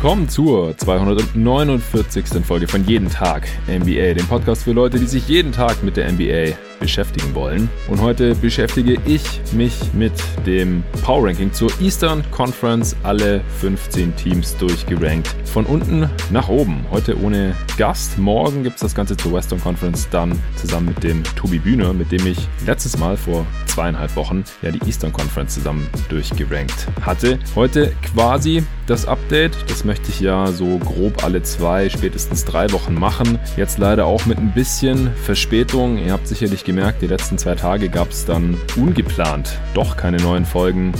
willkommen zur 249. Folge von Jeden Tag NBA, dem Podcast für Leute, die sich jeden Tag mit der NBA beschäftigen wollen. Und heute beschäftige ich mich mit dem Power Ranking zur Eastern Conference. Alle 15 Teams durchgerankt. Von unten nach oben. Heute ohne Gast. Morgen gibt es das Ganze zur Western Conference dann zusammen mit dem Tobi Bühner, mit dem ich letztes Mal vor zweieinhalb Wochen ja die Eastern Conference zusammen durchgerankt hatte. Heute quasi das Update. Das möchte ich ja so grob alle zwei, spätestens drei Wochen machen. Jetzt leider auch mit ein bisschen Verspätung. Ihr habt sicherlich gemerkt, die letzten zwei Tage gab es dann ungeplant doch keine neuen Folgen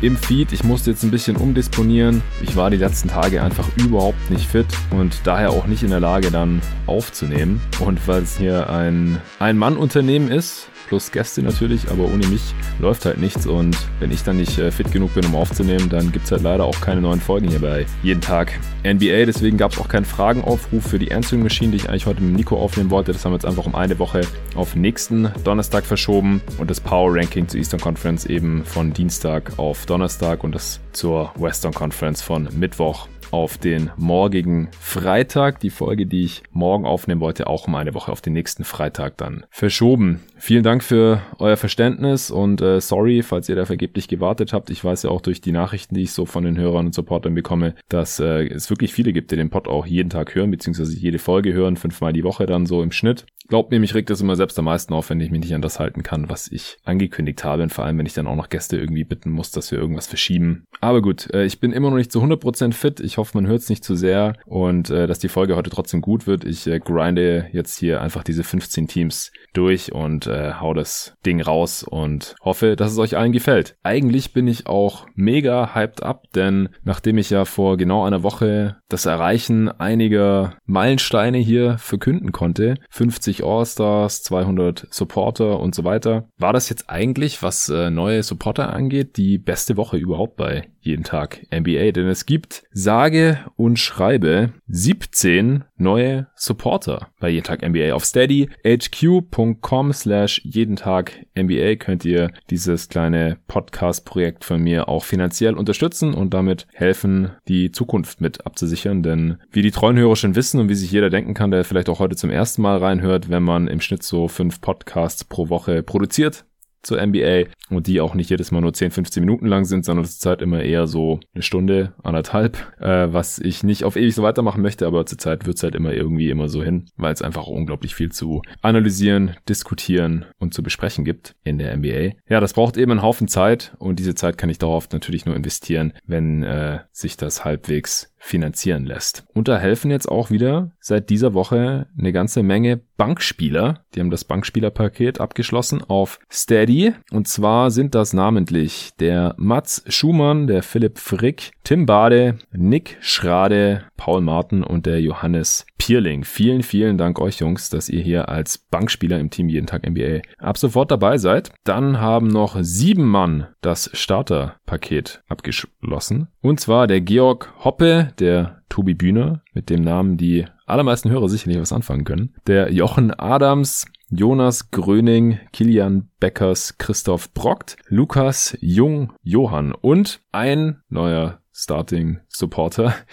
im Feed. Ich musste jetzt ein bisschen umdisponieren. Ich war die letzten Tage einfach überhaupt nicht fit und daher auch nicht in der Lage dann aufzunehmen. Und weil es hier ein Ein-Mann-Unternehmen ist, plus Gäste natürlich, aber ohne mich läuft halt nichts und wenn ich dann nicht äh, fit genug bin, um aufzunehmen, dann gibt es halt leider auch keine neuen Folgen hier bei jeden Tag NBA. Deswegen gab es auch keinen Fragenaufruf für die Answering Machine, die ich eigentlich heute mit Nico aufnehmen wollte. Das haben wir jetzt einfach um eine Woche auf nächsten Donnerstag verschoben und das Power Ranking zur Eastern Conference eben von Dienstag auf Donnerstag und das zur Western Conference von Mittwoch auf den morgigen Freitag. Die Folge, die ich morgen aufnehmen wollte, auch um eine Woche auf den nächsten Freitag dann verschoben. Vielen Dank für euer Verständnis und äh, sorry, falls ihr da vergeblich gewartet habt. Ich weiß ja auch durch die Nachrichten, die ich so von den Hörern und Supportern bekomme, dass äh, es wirklich viele gibt, die den Pod auch jeden Tag hören, beziehungsweise jede Folge hören, fünfmal die Woche dann so im Schnitt. Glaubt mir, mich regt das immer selbst am meisten auf, wenn ich mich nicht an das halten kann, was ich angekündigt habe. Und vor allem, wenn ich dann auch noch Gäste irgendwie bitten muss, dass wir irgendwas verschieben. Aber gut, äh, ich bin immer noch nicht zu 100% fit. Ich hoffe, man hört es nicht zu sehr und äh, dass die Folge heute trotzdem gut wird. Ich äh, grinde jetzt hier einfach diese 15 Teams durch und äh, hau das Ding raus und hoffe, dass es euch allen gefällt. Eigentlich bin ich auch mega hyped up, denn nachdem ich ja vor genau einer Woche das Erreichen einiger Meilensteine hier verkünden konnte, 50 All-Stars, 200 Supporter und so weiter, war das jetzt eigentlich, was äh, neue Supporter angeht, die beste Woche überhaupt bei jeden Tag NBA, denn es gibt sage und schreibe 17 neue Supporter bei jeden Tag NBA auf Steady. hq.com slash jeden Tag NBA könnt ihr dieses kleine Podcast-Projekt von mir auch finanziell unterstützen und damit helfen, die Zukunft mit abzusichern, denn wie die treuen Hörer schon wissen und wie sich jeder denken kann, der vielleicht auch heute zum ersten Mal reinhört, wenn man im Schnitt so fünf Podcasts pro Woche produziert, zur NBA und die auch nicht jedes Mal nur 10, 15 Minuten lang sind, sondern zur Zeit immer eher so eine Stunde, anderthalb, äh, was ich nicht auf ewig so weitermachen möchte, aber zur Zeit wird's halt immer irgendwie immer so hin, weil es einfach unglaublich viel zu analysieren, diskutieren und zu besprechen gibt in der NBA. Ja, das braucht eben einen Haufen Zeit und diese Zeit kann ich darauf natürlich nur investieren, wenn äh, sich das halbwegs finanzieren lässt. Und da helfen jetzt auch wieder seit dieser Woche eine ganze Menge Bankspieler. Die haben das Bankspielerpaket abgeschlossen auf Steady. Und zwar sind das namentlich der Mats Schumann, der Philipp Frick, Tim Bade, Nick Schrade, Paul Martin und der Johannes Pierling. Vielen, vielen Dank euch Jungs, dass ihr hier als Bankspieler im Team jeden Tag NBA ab sofort dabei seid. Dann haben noch sieben Mann das Starterpaket abgeschlossen. Und zwar der Georg Hoppe, der Tobi Bühner, mit dem Namen die allermeisten Hörer sicherlich was anfangen können. Der Jochen Adams, Jonas Gröning, Kilian Beckers, Christoph Brockt, Lukas Jung, Johann und ein neuer Starting Supporter.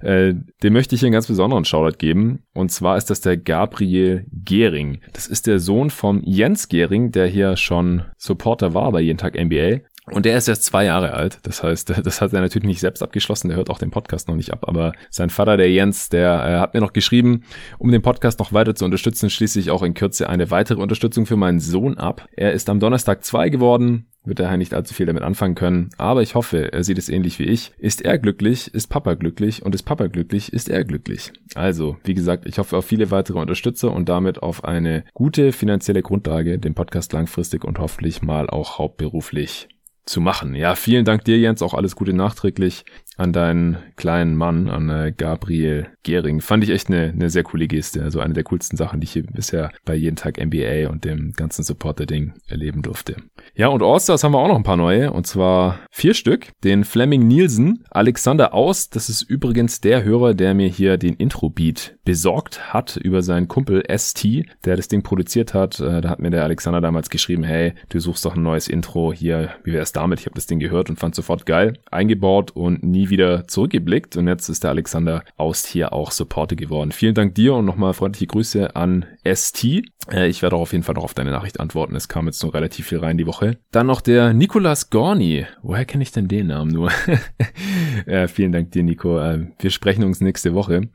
Äh, dem möchte ich hier einen ganz besonderen Shoutout geben. Und zwar ist das der Gabriel Gehring. Das ist der Sohn vom Jens Gehring, der hier schon Supporter war bei Jeden Tag NBA. Und der ist erst zwei Jahre alt. Das heißt, das hat er natürlich nicht selbst abgeschlossen. Der hört auch den Podcast noch nicht ab. Aber sein Vater, der Jens, der äh, hat mir noch geschrieben, um den Podcast noch weiter zu unterstützen, schließe ich auch in Kürze eine weitere Unterstützung für meinen Sohn ab. Er ist am Donnerstag zwei geworden wird daher nicht allzu viel damit anfangen können, aber ich hoffe, er sieht es ähnlich wie ich. Ist er glücklich, ist Papa glücklich und ist Papa glücklich, ist er glücklich. Also, wie gesagt, ich hoffe auf viele weitere Unterstützer und damit auf eine gute finanzielle Grundlage, den Podcast langfristig und hoffentlich mal auch hauptberuflich zu machen. Ja, vielen Dank dir, Jens. Auch alles Gute nachträglich an deinen kleinen Mann, an äh, Gabriel Gehring. Fand ich echt eine, eine sehr coole Geste. Also eine der coolsten Sachen, die ich hier bisher bei jeden Tag NBA und dem ganzen Supporter-Ding erleben durfte. Ja, und Allstars haben wir auch noch ein paar neue. Und zwar vier Stück. Den Fleming Nielsen, Alexander Aus. Das ist übrigens der Hörer, der mir hier den Intro-Beat besorgt hat über seinen Kumpel ST, der das Ding produziert hat. Äh, da hat mir der Alexander damals geschrieben, hey, du suchst doch ein neues Intro hier. Wie wäre es damit? Ich habe das Ding gehört und fand sofort geil. Eingebaut und nie nie wieder zurückgeblickt und jetzt ist der Alexander Aust hier auch Supporter geworden. Vielen Dank dir und nochmal freundliche Grüße an ST. Äh, ich werde auch auf jeden Fall noch auf deine Nachricht antworten. Es kam jetzt noch relativ viel rein die Woche. Dann noch der Nicolas Gorni. Woher kenne ich denn den Namen nur? äh, vielen Dank dir, Nico. Äh, wir sprechen uns nächste Woche.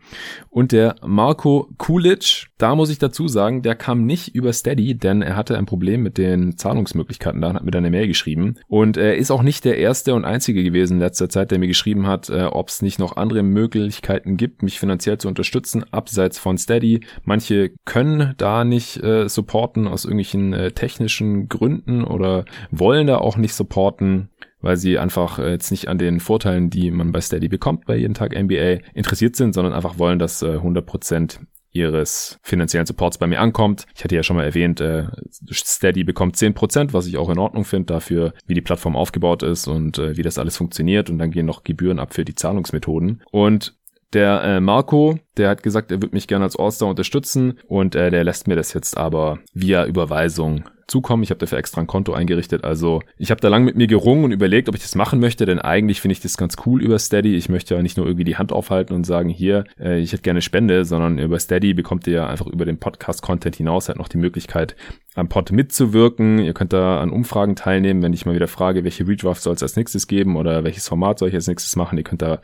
Und der Marco Kulic, da muss ich dazu sagen, der kam nicht über Steady, denn er hatte ein Problem mit den Zahlungsmöglichkeiten da hat mir dann eine Mail geschrieben. Und er ist auch nicht der erste und einzige gewesen in letzter Zeit, der mir geschrieben hat, äh, ob es nicht noch andere Möglichkeiten gibt, mich finanziell zu unterstützen, abseits von Steady. Manche können da nicht äh, supporten aus irgendwelchen äh, technischen Gründen oder wollen da auch nicht supporten weil sie einfach äh, jetzt nicht an den Vorteilen, die man bei Steady bekommt, bei jeden Tag NBA interessiert sind, sondern einfach wollen, dass äh, 100% ihres finanziellen Supports bei mir ankommt. Ich hatte ja schon mal erwähnt, äh, Steady bekommt 10%, was ich auch in Ordnung finde, dafür, wie die Plattform aufgebaut ist und äh, wie das alles funktioniert. Und dann gehen noch Gebühren ab für die Zahlungsmethoden. Und der äh, Marco, der hat gesagt, er würde mich gerne als All-Star unterstützen und äh, der lässt mir das jetzt aber via Überweisung zukommen. Ich habe dafür extra ein Konto eingerichtet. Also ich habe da lang mit mir gerungen und überlegt, ob ich das machen möchte, denn eigentlich finde ich das ganz cool über Steady. Ich möchte ja nicht nur irgendwie die Hand aufhalten und sagen, hier, äh, ich hätte gerne Spende, sondern über Steady bekommt ihr ja einfach über den Podcast-Content hinaus halt noch die Möglichkeit, am Pod mitzuwirken. Ihr könnt da an Umfragen teilnehmen, wenn ich mal wieder frage, welche Redraft soll es als nächstes geben oder welches Format soll ich als nächstes machen. Ihr könnt da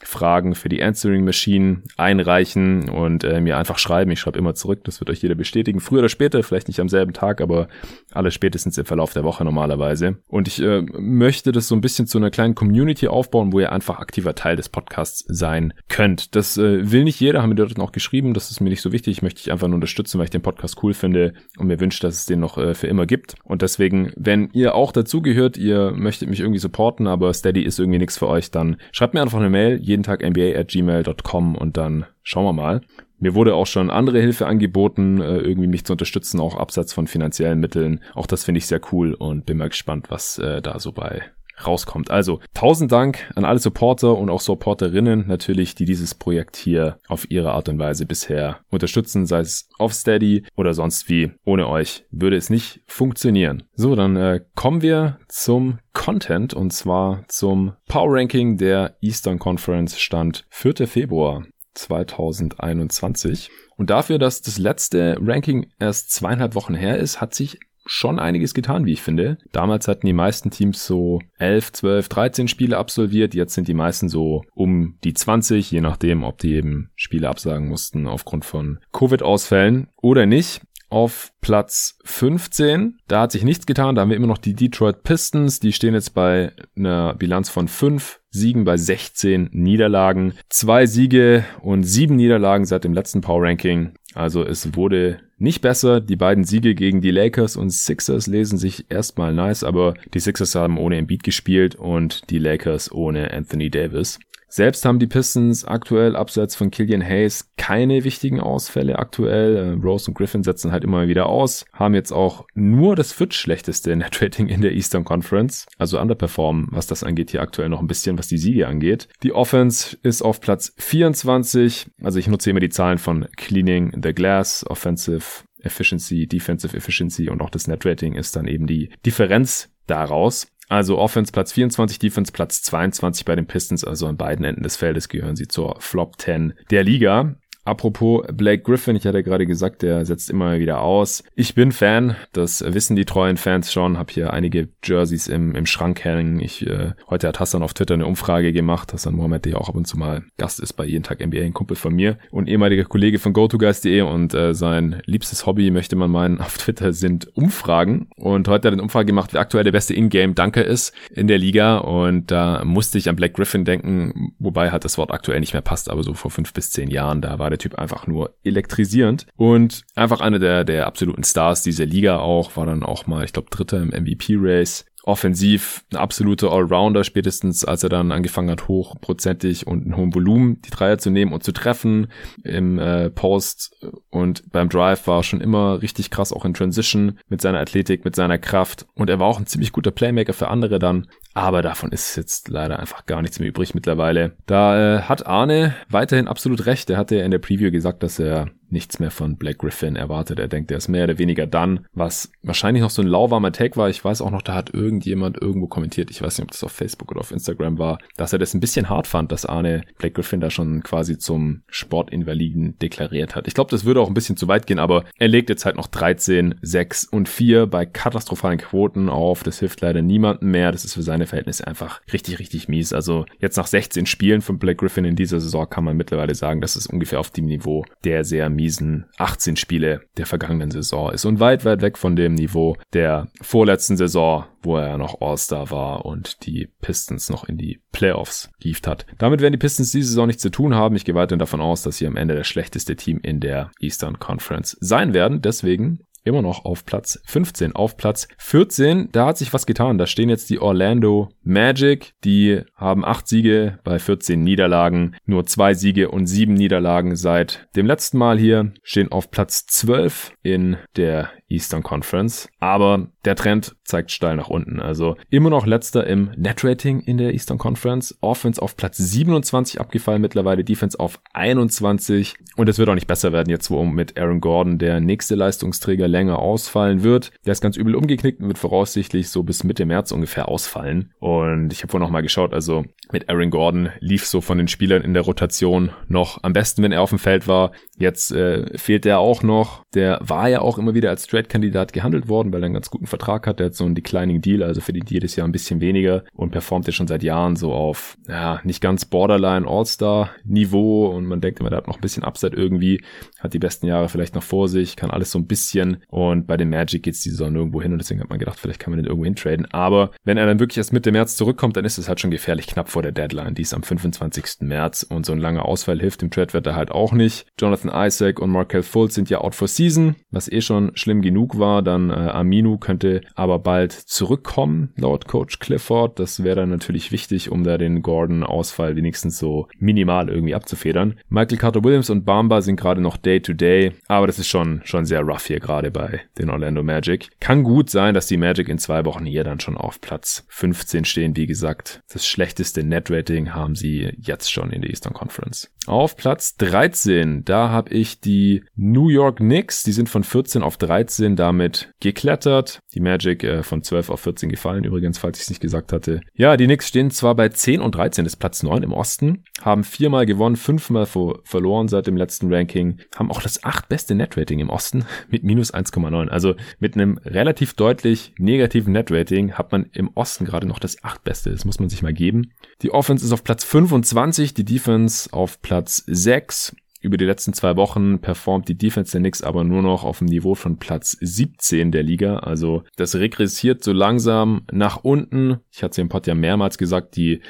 Fragen für die Answering Machine einreichen und äh, mir einfach schreiben. Ich schreibe immer zurück, das wird euch jeder bestätigen. Früher oder später, vielleicht nicht am selben Tag, aber alle spätestens im Verlauf der Woche normalerweise. Und ich äh, möchte das so ein bisschen zu einer kleinen Community aufbauen, wo ihr einfach aktiver Teil des Podcasts sein könnt. Das äh, will nicht jeder, haben wir dort auch geschrieben. Das ist mir nicht so wichtig. Ich möchte dich einfach nur unterstützen, weil ich den Podcast cool finde und mir wünsche, dass es den noch äh, für immer gibt. Und deswegen, wenn ihr auch dazugehört, ihr möchtet mich irgendwie supporten, aber Steady ist irgendwie nichts für euch, dann schreibt mir einfach eine Mail, jeden Tag nba at gmail.com und dann schauen wir mal. Mir wurde auch schon andere Hilfe angeboten, äh, irgendwie mich zu unterstützen, auch abseits von finanziellen Mitteln. Auch das finde ich sehr cool und bin mal gespannt, was äh, da so bei rauskommt. Also tausend Dank an alle Supporter und auch Supporterinnen natürlich, die dieses Projekt hier auf ihre Art und Weise bisher unterstützen, sei es auf Steady oder sonst wie. Ohne euch würde es nicht funktionieren. So, dann äh, kommen wir zum Content und zwar zum Power Ranking der Eastern Conference Stand 4. Februar 2021. Und dafür, dass das letzte Ranking erst zweieinhalb Wochen her ist, hat sich schon einiges getan, wie ich finde. Damals hatten die meisten Teams so 11, 12, 13 Spiele absolviert. Jetzt sind die meisten so um die 20, je nachdem, ob die eben Spiele absagen mussten aufgrund von Covid-Ausfällen oder nicht auf Platz 15. Da hat sich nichts getan. Da haben wir immer noch die Detroit Pistons. Die stehen jetzt bei einer Bilanz von 5 Siegen bei 16 Niederlagen. Zwei Siege und sieben Niederlagen seit dem letzten Power Ranking. Also es wurde nicht besser. Die beiden Siege gegen die Lakers und Sixers lesen sich erstmal nice, aber die Sixers haben ohne Embiid gespielt und die Lakers ohne Anthony Davis. Selbst haben die Pistons aktuell abseits von Killian Hayes keine wichtigen Ausfälle aktuell. Äh, Rose und Griffin setzen halt immer wieder aus, haben jetzt auch nur das viertschlechteste Netrating in der Eastern Conference, also underperformen, was das angeht, hier aktuell noch ein bisschen, was die Siege angeht. Die Offense ist auf Platz 24, also ich nutze immer die Zahlen von Cleaning the Glass, Offensive Efficiency, Defensive Efficiency und auch das Netrating ist dann eben die Differenz daraus. Also Offense Platz 24, Defense Platz 22 bei den Pistons, also an beiden Enden des Feldes gehören sie zur Flop 10 der Liga. Apropos Blake Griffin, ich hatte gerade gesagt, der setzt immer wieder aus. Ich bin Fan, das wissen die treuen Fans schon, habe hier einige Jerseys im, im Schrank hängen. Ich, äh, heute hat Hassan auf Twitter eine Umfrage gemacht, Hassan Mohammed, der ja auch ab und zu mal Gast ist bei Jeden Tag NBA, ein Kumpel von mir und ehemaliger Kollege von GoToGuys.de und äh, sein liebstes Hobby, möchte man meinen, auf Twitter sind Umfragen. Und heute hat er eine Umfrage gemacht, wer aktuell der beste Ingame-Danker ist in der Liga und da musste ich an Blake Griffin denken, wobei halt das Wort aktuell nicht mehr passt, aber so vor fünf bis zehn Jahren, da war der Typ einfach nur elektrisierend. Und einfach einer der, der absoluten Stars dieser Liga auch, war dann auch mal, ich glaube, Dritter im MVP-Race offensiv ein absoluter Allrounder, spätestens als er dann angefangen hat, hochprozentig und in hohem Volumen die Dreier zu nehmen und zu treffen im äh, Post. Und beim Drive war schon immer richtig krass, auch in Transition mit seiner Athletik, mit seiner Kraft. Und er war auch ein ziemlich guter Playmaker für andere dann, aber davon ist jetzt leider einfach gar nichts mehr übrig mittlerweile. Da äh, hat Arne weiterhin absolut recht, er hatte ja in der Preview gesagt, dass er nichts mehr von Black Griffin erwartet. Er denkt, er ist mehr oder weniger dann, was wahrscheinlich noch so ein lauwarmer Take war. Ich weiß auch noch, da hat irgendjemand irgendwo kommentiert, ich weiß nicht, ob das auf Facebook oder auf Instagram war, dass er das ein bisschen hart fand, dass Arne Black Griffin da schon quasi zum Sportinvaliden deklariert hat. Ich glaube, das würde auch ein bisschen zu weit gehen, aber er legt jetzt halt noch 13, 6 und 4 bei katastrophalen Quoten auf. Das hilft leider niemandem mehr. Das ist für seine Verhältnisse einfach richtig, richtig mies. Also jetzt nach 16 Spielen von Black Griffin in dieser Saison kann man mittlerweile sagen, dass es ungefähr auf dem Niveau der sehr miesen 18 Spiele der vergangenen Saison ist und weit, weit weg von dem Niveau der vorletzten Saison, wo er noch All-Star war und die Pistons noch in die Playoffs gieft hat. Damit werden die Pistons diese Saison nichts zu tun haben. Ich gehe weiterhin davon aus, dass sie am Ende das schlechteste Team in der Eastern Conference sein werden. Deswegen immer noch auf Platz 15. Auf Platz 14, da hat sich was getan. Da stehen jetzt die Orlando Magic. Die haben acht Siege bei 14 Niederlagen. Nur zwei Siege und sieben Niederlagen seit dem letzten Mal hier. Stehen auf Platz 12 in der Eastern Conference. Aber der Trend zeigt steil nach unten. Also immer noch letzter im Net-Rating in der Eastern Conference. Offense auf Platz 27 abgefallen mittlerweile. Defense auf 21. Und es wird auch nicht besser werden jetzt, wo mit Aaron Gordon der nächste Leistungsträger länger ausfallen wird. Der ist ganz übel umgeknickt und wird voraussichtlich so bis Mitte März ungefähr ausfallen. Und ich habe vorhin noch mal geschaut, also mit Aaron Gordon lief so von den Spielern in der Rotation noch am besten, wenn er auf dem Feld war. Jetzt äh, fehlt er auch noch. Der war ja auch immer wieder als Trade-Kandidat gehandelt worden, weil er einen ganz guten Vertrag hat. Der hat so einen Declining Deal, also verdient jedes Jahr ein bisschen weniger und performt ja schon seit Jahren so auf, ja, nicht ganz Borderline All-Star-Niveau und man denkt immer, der hat noch ein bisschen Upside irgendwie, hat die besten Jahre vielleicht noch vor sich, kann alles so ein bisschen und bei den Magic geht's die Saison nirgendwo hin und deswegen hat man gedacht, vielleicht kann man den irgendwo hintraden. Aber wenn er dann wirklich erst Mitte März zurückkommt, dann ist es halt schon gefährlich knapp vor der Deadline. Die ist am 25. März und so ein langer Ausfall hilft dem Trade-Wetter halt auch nicht. Jonathan Isaac und Markel Fultz sind ja out for season, was eh schon schlimm genug war. Dann äh, Aminu könnte aber bald zurückkommen, laut Coach Clifford. Das wäre dann natürlich wichtig, um da den Gordon-Ausfall wenigstens so minimal irgendwie abzufedern. Michael Carter-Williams und Bamba sind gerade noch Day-to-Day, -Day, aber das ist schon, schon sehr rough hier gerade bei den Orlando Magic. Kann gut sein, dass die Magic in zwei Wochen hier dann schon auf Platz 15 stehen. Wie gesagt, das schlechteste Net-Rating haben sie jetzt schon in der Eastern Conference. Auf Platz 13, da habe ich die New York Knicks. Die sind von 14 auf 13 damit geklettert. Die Magic äh, von 12 auf 14 gefallen, übrigens, falls ich es nicht gesagt hatte. Ja, die Knicks stehen zwar bei 10 und 13, ist Platz 9 im Osten, haben viermal gewonnen, fünfmal verloren seit dem letzten Ranking, haben auch das acht beste Net-Rating im Osten mit minus 1,9. Also mit einem relativ deutlich negativen Net-Rating hat man im Osten gerade noch das acht beste. Das muss man sich mal geben. Die Offense ist auf Platz 25, die Defense auf Platz 6. Über die letzten zwei Wochen performt die Defense der Knicks aber nur noch auf dem Niveau von Platz 17 der Liga. Also das regressiert so langsam nach unten. Ich hatte es im Pod ja mehrmals gesagt, die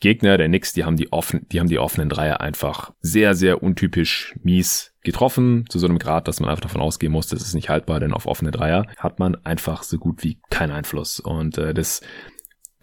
Gegner der Knicks, die haben die offen, die haben die offenen Dreier einfach sehr, sehr untypisch mies getroffen, zu so einem Grad, dass man einfach davon ausgehen muss, das ist nicht haltbar, denn auf offene Dreier hat man einfach so gut wie keinen Einfluss. Und äh, das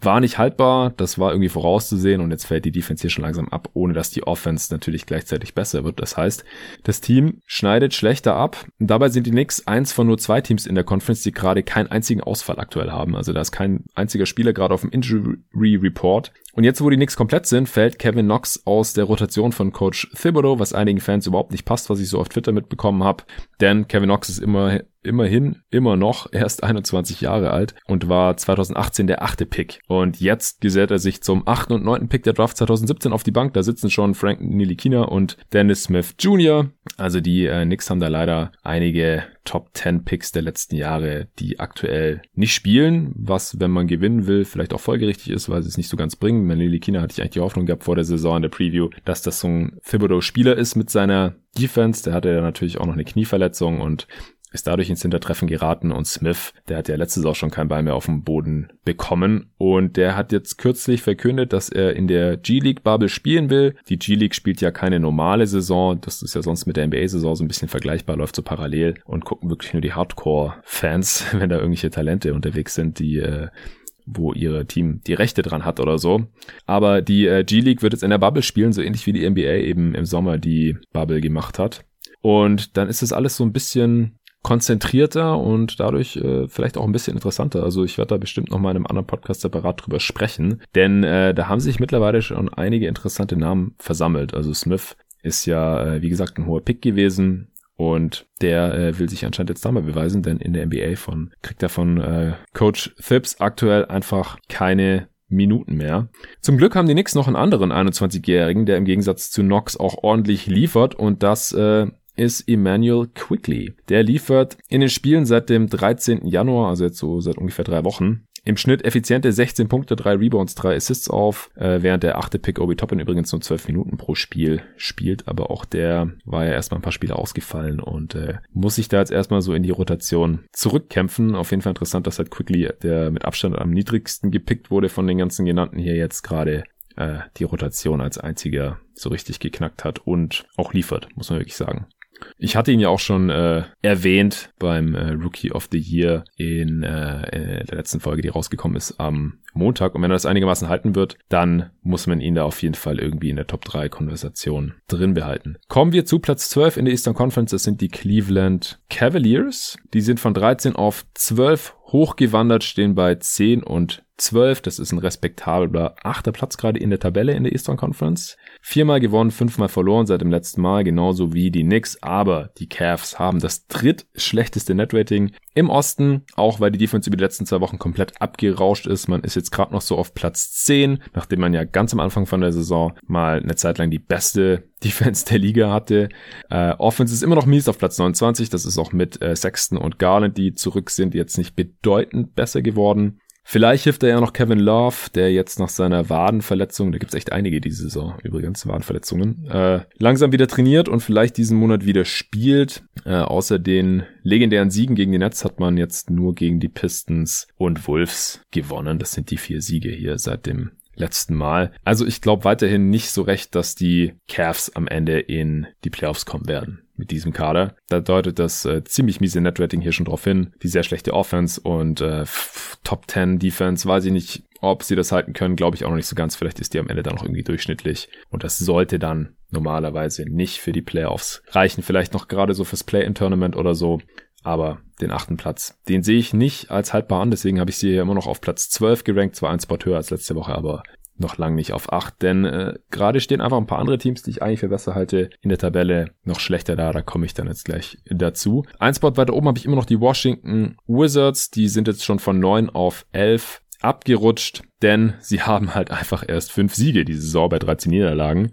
war nicht haltbar, das war irgendwie vorauszusehen und jetzt fällt die Defense hier schon langsam ab, ohne dass die Offense natürlich gleichzeitig besser wird. Das heißt, das Team schneidet schlechter ab. Dabei sind die Knicks eins von nur zwei Teams in der Conference, die gerade keinen einzigen Ausfall aktuell haben. Also da ist kein einziger Spieler gerade auf dem Injury Report. Und jetzt, wo die Knicks komplett sind, fällt Kevin Knox aus der Rotation von Coach Thibodeau, was einigen Fans überhaupt nicht passt, was ich so auf Twitter mitbekommen habe. Denn Kevin Knox ist immer immerhin immer noch erst 21 Jahre alt und war 2018 der achte Pick. Und jetzt gesellt er sich zum achten und neunten Pick der Draft 2017 auf die Bank. Da sitzen schon Frank Nilikina und Dennis Smith Jr. Also die äh, Knicks haben da leider einige Top 10 Picks der letzten Jahre, die aktuell nicht spielen, was, wenn man gewinnen will, vielleicht auch folgerichtig ist, weil sie es nicht so ganz bringen. Mit Nilikina hatte ich eigentlich die Hoffnung gehabt vor der Saison in der Preview, dass das so ein Thibodeau-Spieler ist mit seiner Defense. Der hatte ja natürlich auch noch eine Knieverletzung und ist dadurch ins Hintertreffen geraten und Smith, der hat ja letztes auch schon keinen Ball mehr auf dem Boden bekommen und der hat jetzt kürzlich verkündet, dass er in der G-League Bubble spielen will. Die G-League spielt ja keine normale Saison, das ist ja sonst mit der NBA-Saison so ein bisschen vergleichbar, läuft so parallel und gucken wirklich nur die Hardcore-Fans, wenn da irgendwelche Talente unterwegs sind, die äh, wo ihre Team die Rechte dran hat oder so. Aber die äh, G-League wird jetzt in der Bubble spielen, so ähnlich wie die NBA eben im Sommer die Bubble gemacht hat. Und dann ist es alles so ein bisschen konzentrierter und dadurch äh, vielleicht auch ein bisschen interessanter. Also ich werde da bestimmt noch mal in einem anderen Podcast separat drüber sprechen, denn äh, da haben sich mittlerweile schon einige interessante Namen versammelt. Also Smith ist ja, äh, wie gesagt, ein hoher Pick gewesen Und der äh, will sich anscheinend jetzt da mal beweisen, denn in der NBA von kriegt er von äh, Coach Phipps aktuell einfach keine Minuten mehr. Zum Glück haben die Knicks noch einen anderen 21-Jährigen, der im Gegensatz zu Knox auch ordentlich liefert und das äh, ist Emmanuel Quickly. Der liefert in den Spielen seit dem 13. Januar, also jetzt so seit ungefähr drei Wochen, im Schnitt effiziente 16 Punkte, 3 Rebounds, 3 Assists auf, äh, während der achte Pick Obi Toppin übrigens nur 12 Minuten pro Spiel spielt, aber auch der war ja erstmal ein paar Spiele ausgefallen und äh, muss sich da jetzt erstmal so in die Rotation zurückkämpfen. Auf jeden Fall interessant, dass halt Quickly, der mit Abstand am niedrigsten gepickt wurde von den ganzen genannten hier jetzt gerade äh, die Rotation als einziger so richtig geknackt hat und auch liefert, muss man wirklich sagen. Ich hatte ihn ja auch schon äh, erwähnt beim äh, Rookie of the Year in, äh, in der letzten Folge, die rausgekommen ist am Montag. Und wenn er das einigermaßen halten wird, dann muss man ihn da auf jeden Fall irgendwie in der Top 3 Konversation drin behalten. Kommen wir zu Platz 12 in der Eastern Conference. Das sind die Cleveland Cavaliers. Die sind von 13 auf 12 hochgewandert, stehen bei 10 und 12. Das ist ein respektabler achter Platz gerade in der Tabelle in der Eastern Conference. Viermal gewonnen, fünfmal verloren seit dem letzten Mal, genauso wie die Knicks. Aber die Cavs haben das drittschlechteste Netrating im Osten, auch weil die Defense über die letzten zwei Wochen komplett abgerauscht ist. Man ist jetzt gerade noch so auf Platz 10, nachdem man ja ganz am Anfang von der Saison mal eine Zeit lang die beste Defense der Liga hatte. Äh, Offense ist immer noch mies auf Platz 29. Das ist auch mit äh, Sexton und Garland, die zurück sind, jetzt nicht bedeutend besser geworden. Vielleicht hilft er ja noch Kevin Love, der jetzt nach seiner Wadenverletzung, da gibt's echt einige diese Saison übrigens, Wadenverletzungen, äh, langsam wieder trainiert und vielleicht diesen Monat wieder spielt. Äh, außer den legendären Siegen gegen die Nets hat man jetzt nur gegen die Pistons und Wolves gewonnen. Das sind die vier Siege hier seit dem letzten Mal. Also ich glaube weiterhin nicht so recht, dass die Cavs am Ende in die Playoffs kommen werden mit diesem Kader. Da deutet das äh, ziemlich miese Netrating hier schon drauf hin. Die sehr schlechte Offense und äh, Top 10 Defense, weiß ich nicht, ob sie das halten können, glaube ich auch noch nicht so ganz. Vielleicht ist die am Ende dann noch irgendwie durchschnittlich. Und das sollte dann normalerweise nicht für die Playoffs reichen. Vielleicht noch gerade so fürs Play-in-Tournament oder so. Aber den achten Platz, den sehe ich nicht als haltbar an. Deswegen habe ich sie hier immer noch auf Platz 12 gerankt. Zwar ein Spot höher als letzte Woche, aber noch lang nicht auf 8, denn äh, gerade stehen einfach ein paar andere Teams, die ich eigentlich für besser halte, in der Tabelle noch schlechter da. Da komme ich dann jetzt gleich dazu. Ein Spot weiter oben habe ich immer noch die Washington Wizards. Die sind jetzt schon von 9 auf 11 abgerutscht, denn sie haben halt einfach erst 5 Siege diese Saison bei 13 Niederlagen.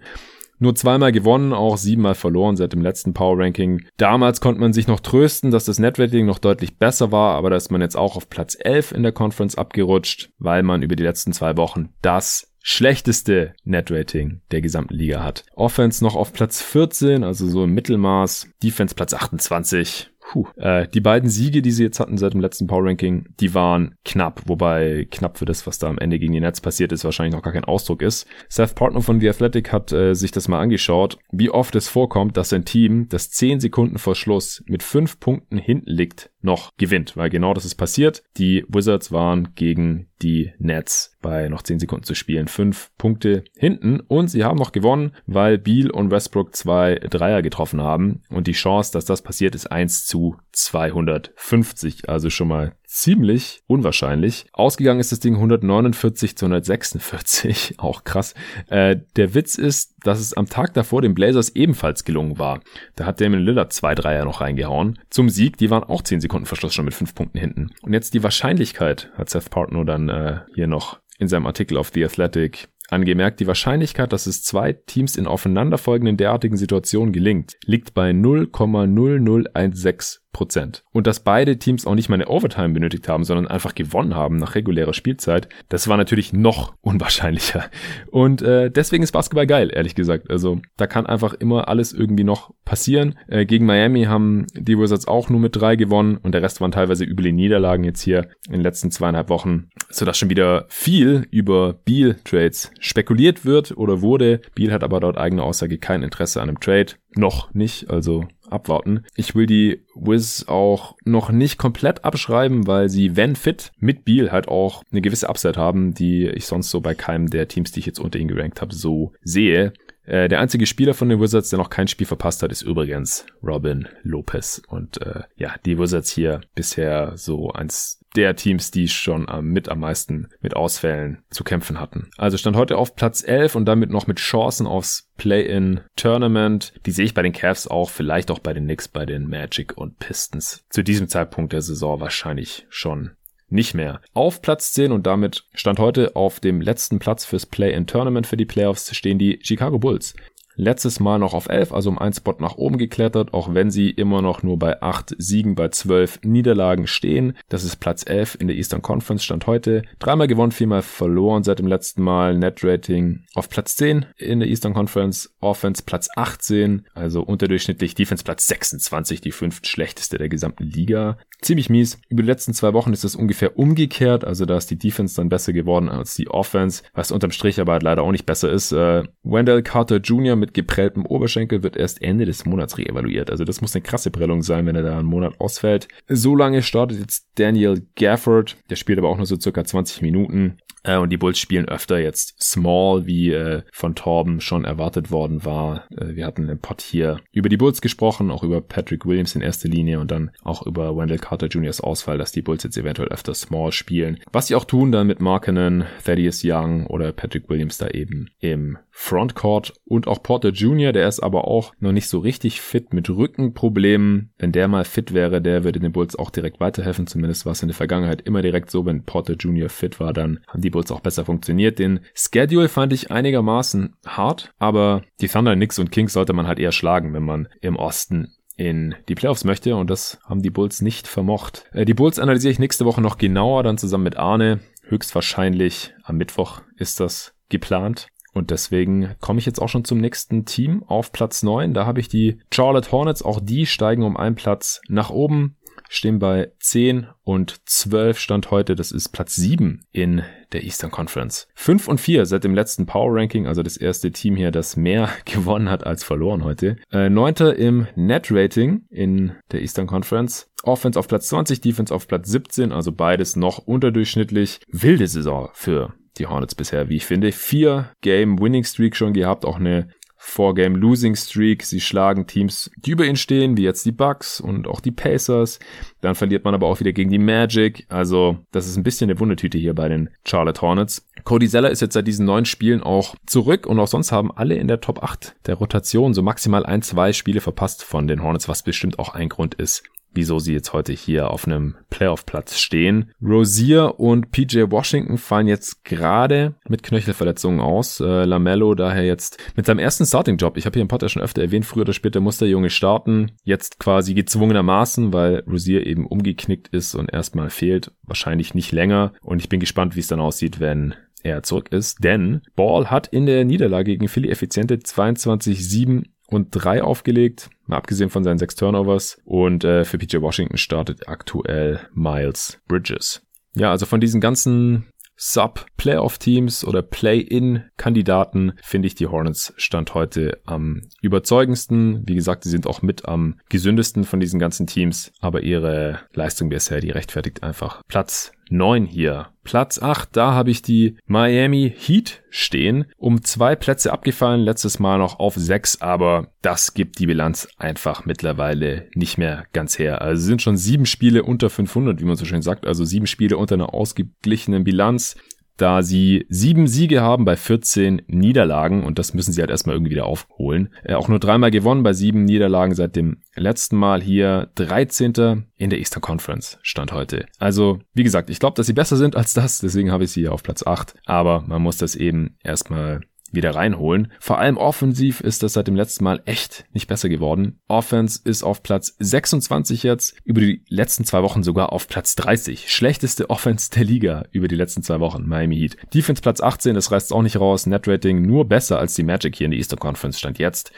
Nur zweimal gewonnen, auch siebenmal verloren seit dem letzten Power Ranking. Damals konnte man sich noch trösten, dass das Netrating noch deutlich besser war, aber da ist man jetzt auch auf Platz 11 in der Conference abgerutscht, weil man über die letzten zwei Wochen das schlechteste Netrating der gesamten Liga hat. Offense noch auf Platz 14, also so im Mittelmaß. Defense Platz 28. Puh. Äh, die beiden Siege, die sie jetzt hatten seit dem letzten Power Ranking, die waren knapp, wobei knapp für das, was da am Ende gegen die Nets passiert ist, wahrscheinlich noch gar kein Ausdruck ist. Seth Partner von The Athletic hat äh, sich das mal angeschaut, wie oft es vorkommt, dass ein Team, das 10 Sekunden vor Schluss mit 5 Punkten hinten liegt, noch gewinnt, weil genau das ist passiert. Die Wizards waren gegen die Nets bei noch 10 Sekunden zu spielen fünf Punkte hinten. Und sie haben noch gewonnen, weil Beal und Westbrook zwei Dreier getroffen haben. Und die Chance, dass das passiert, ist 1 zu 250, also schon mal ziemlich unwahrscheinlich. Ausgegangen ist das Ding 149 zu 146, auch krass. Äh, der Witz ist, dass es am Tag davor den Blazers ebenfalls gelungen war. Da hat Damon Lillard zwei Dreier noch reingehauen. Zum Sieg, die waren auch 10 Sekunden Verschluss schon mit 5 Punkten hinten. Und jetzt die Wahrscheinlichkeit, hat Seth Partner dann äh, hier noch in seinem Artikel auf The Athletic Angemerkt, die Wahrscheinlichkeit, dass es zwei Teams in aufeinanderfolgenden derartigen Situationen gelingt, liegt bei 0,0016 Prozent. Und dass beide Teams auch nicht mal eine Overtime benötigt haben, sondern einfach gewonnen haben nach regulärer Spielzeit, das war natürlich noch unwahrscheinlicher. Und äh, deswegen ist Basketball geil, ehrlich gesagt. Also da kann einfach immer alles irgendwie noch passieren. Äh, gegen Miami haben die Wizards auch nur mit drei gewonnen und der Rest waren teilweise üble Niederlagen jetzt hier in den letzten zweieinhalb Wochen, sodass schon wieder viel über Beal-Trades spekuliert wird oder wurde. Beal hat aber laut eigener Aussage kein Interesse an einem Trade. Noch nicht, also abwarten. Ich will die Wiz auch noch nicht komplett abschreiben, weil sie, wenn fit, mit Beal halt auch eine gewisse Upside haben, die ich sonst so bei keinem der Teams, die ich jetzt unter ihnen gerankt habe, so sehe. Äh, der einzige Spieler von den Wizards, der noch kein Spiel verpasst hat, ist übrigens Robin Lopez. Und äh, ja, die Wizards hier bisher so eins der Teams, die schon äh, mit am meisten mit Ausfällen zu kämpfen hatten. Also stand heute auf Platz 11 und damit noch mit Chancen aufs Play-in-Tournament. Die sehe ich bei den Cavs auch, vielleicht auch bei den Knicks, bei den Magic und Pistons. Zu diesem Zeitpunkt der Saison wahrscheinlich schon nicht mehr. Auf Platz 10 und damit stand heute auf dem letzten Platz fürs Play-in-Tournament für die Playoffs stehen die Chicago Bulls letztes Mal noch auf 11, also um einen Spot nach oben geklettert, auch wenn sie immer noch nur bei 8 Siegen bei 12 Niederlagen stehen. Das ist Platz 11 in der Eastern Conference Stand heute. Dreimal gewonnen, viermal verloren seit dem letzten Mal. Net Rating auf Platz 10 in der Eastern Conference. Offense Platz 18, also unterdurchschnittlich. Defense Platz 26, die fünft schlechteste der gesamten Liga. Ziemlich mies. Über die letzten zwei Wochen ist das ungefähr umgekehrt, also da ist die Defense dann besser geworden als die Offense, was unterm Strich aber halt leider auch nicht besser ist. Äh, Wendell Carter Jr mit geprelltem Oberschenkel wird erst Ende des Monats reevaluiert. Also das muss eine krasse Prellung sein, wenn er da einen Monat ausfällt. So lange startet jetzt Daniel Gafford. Der spielt aber auch nur so circa 20 Minuten. Äh, und die Bulls spielen öfter jetzt Small, wie äh, von Torben schon erwartet worden war. Äh, wir hatten im Pod hier über die Bulls gesprochen, auch über Patrick Williams in erster Linie und dann auch über Wendell Carter Jr.'s Ausfall, dass die Bulls jetzt eventuell öfter Small spielen. Was sie auch tun dann mit Markenen, Thaddeus Young oder Patrick Williams da eben im Frontcourt und auch Porter Jr., der ist aber auch noch nicht so richtig fit mit Rückenproblemen. Wenn der mal fit wäre, der würde den Bulls auch direkt weiterhelfen. Zumindest war es in der Vergangenheit immer direkt so, wenn Porter Jr. fit war, dann haben die Bulls auch besser funktioniert. Den Schedule fand ich einigermaßen hart, aber die Thunder, Knicks und Kings sollte man halt eher schlagen, wenn man im Osten in die Playoffs möchte und das haben die Bulls nicht vermocht. Äh, die Bulls analysiere ich nächste Woche noch genauer, dann zusammen mit Arne. Höchstwahrscheinlich am Mittwoch ist das geplant. Und deswegen komme ich jetzt auch schon zum nächsten Team auf Platz 9. Da habe ich die Charlotte Hornets. Auch die steigen um einen Platz nach oben. Stehen bei 10 und 12 Stand heute. Das ist Platz 7 in der Eastern Conference. 5 und 4 seit dem letzten Power Ranking, also das erste Team hier, das mehr gewonnen hat als verloren heute. Äh, Neunter im Net Rating in der Eastern Conference. Offense auf Platz 20, Defense auf Platz 17, also beides noch unterdurchschnittlich. Wilde Saison für die Hornets bisher, wie ich finde. Vier Game Winning Streak schon gehabt, auch eine Four-Game Losing Streak. Sie schlagen Teams, die über ihnen stehen, wie jetzt die Bucks und auch die Pacers. Dann verliert man aber auch wieder gegen die Magic. Also, das ist ein bisschen eine Wundertüte hier bei den Charlotte Hornets. Cody Zeller ist jetzt seit diesen neun Spielen auch zurück und auch sonst haben alle in der Top 8 der Rotation so maximal ein, zwei Spiele verpasst von den Hornets, was bestimmt auch ein Grund ist, wieso sie jetzt heute hier auf einem Playoff-Platz stehen. Rosier und PJ Washington fallen jetzt gerade mit Knöchelverletzungen aus. Äh, Lamello daher jetzt mit seinem ersten Starting-Job. Ich habe hier im Podcast schon öfter erwähnt, früher oder später muss der Junge starten. Jetzt quasi gezwungenermaßen, weil Rosier eben umgeknickt ist und erstmal fehlt. Wahrscheinlich nicht länger. Und ich bin gespannt, wie es dann aussieht, wenn er zurück ist, denn Ball hat in der Niederlage gegen Philly effiziente 22-7 und 3 aufgelegt, mal abgesehen von seinen sechs Turnovers. Und äh, für PJ Washington startet aktuell Miles Bridges. Ja, also von diesen ganzen Sub-Playoff-Teams oder Play-In-Kandidaten finde ich die Hornets Stand heute am überzeugendsten. Wie gesagt, sie sind auch mit am gesündesten von diesen ganzen Teams, aber ihre Leistung bisher, die rechtfertigt einfach Platz 9 hier. Platz 8, da habe ich die Miami Heat stehen. Um zwei Plätze abgefallen, letztes Mal noch auf 6, aber das gibt die Bilanz einfach mittlerweile nicht mehr ganz her. Also sind schon sieben Spiele unter 500, wie man so schön sagt, also sieben Spiele unter einer ausgeglichenen Bilanz da sie sieben Siege haben bei 14 Niederlagen und das müssen sie halt erstmal irgendwie wieder aufholen. Äh, auch nur dreimal gewonnen bei sieben Niederlagen seit dem letzten Mal hier 13. in der Eastern Conference stand heute. Also, wie gesagt, ich glaube, dass sie besser sind als das, deswegen habe ich sie hier auf Platz 8, aber man muss das eben erstmal wieder reinholen. Vor allem offensiv ist das seit dem letzten Mal echt nicht besser geworden. Offense ist auf Platz 26 jetzt, über die letzten zwei Wochen sogar auf Platz 30. Schlechteste Offense der Liga über die letzten zwei Wochen, Miami Heat. Defense Platz 18, das reißt auch nicht raus. Net Rating nur besser als die Magic hier in der Eastern Conference stand jetzt.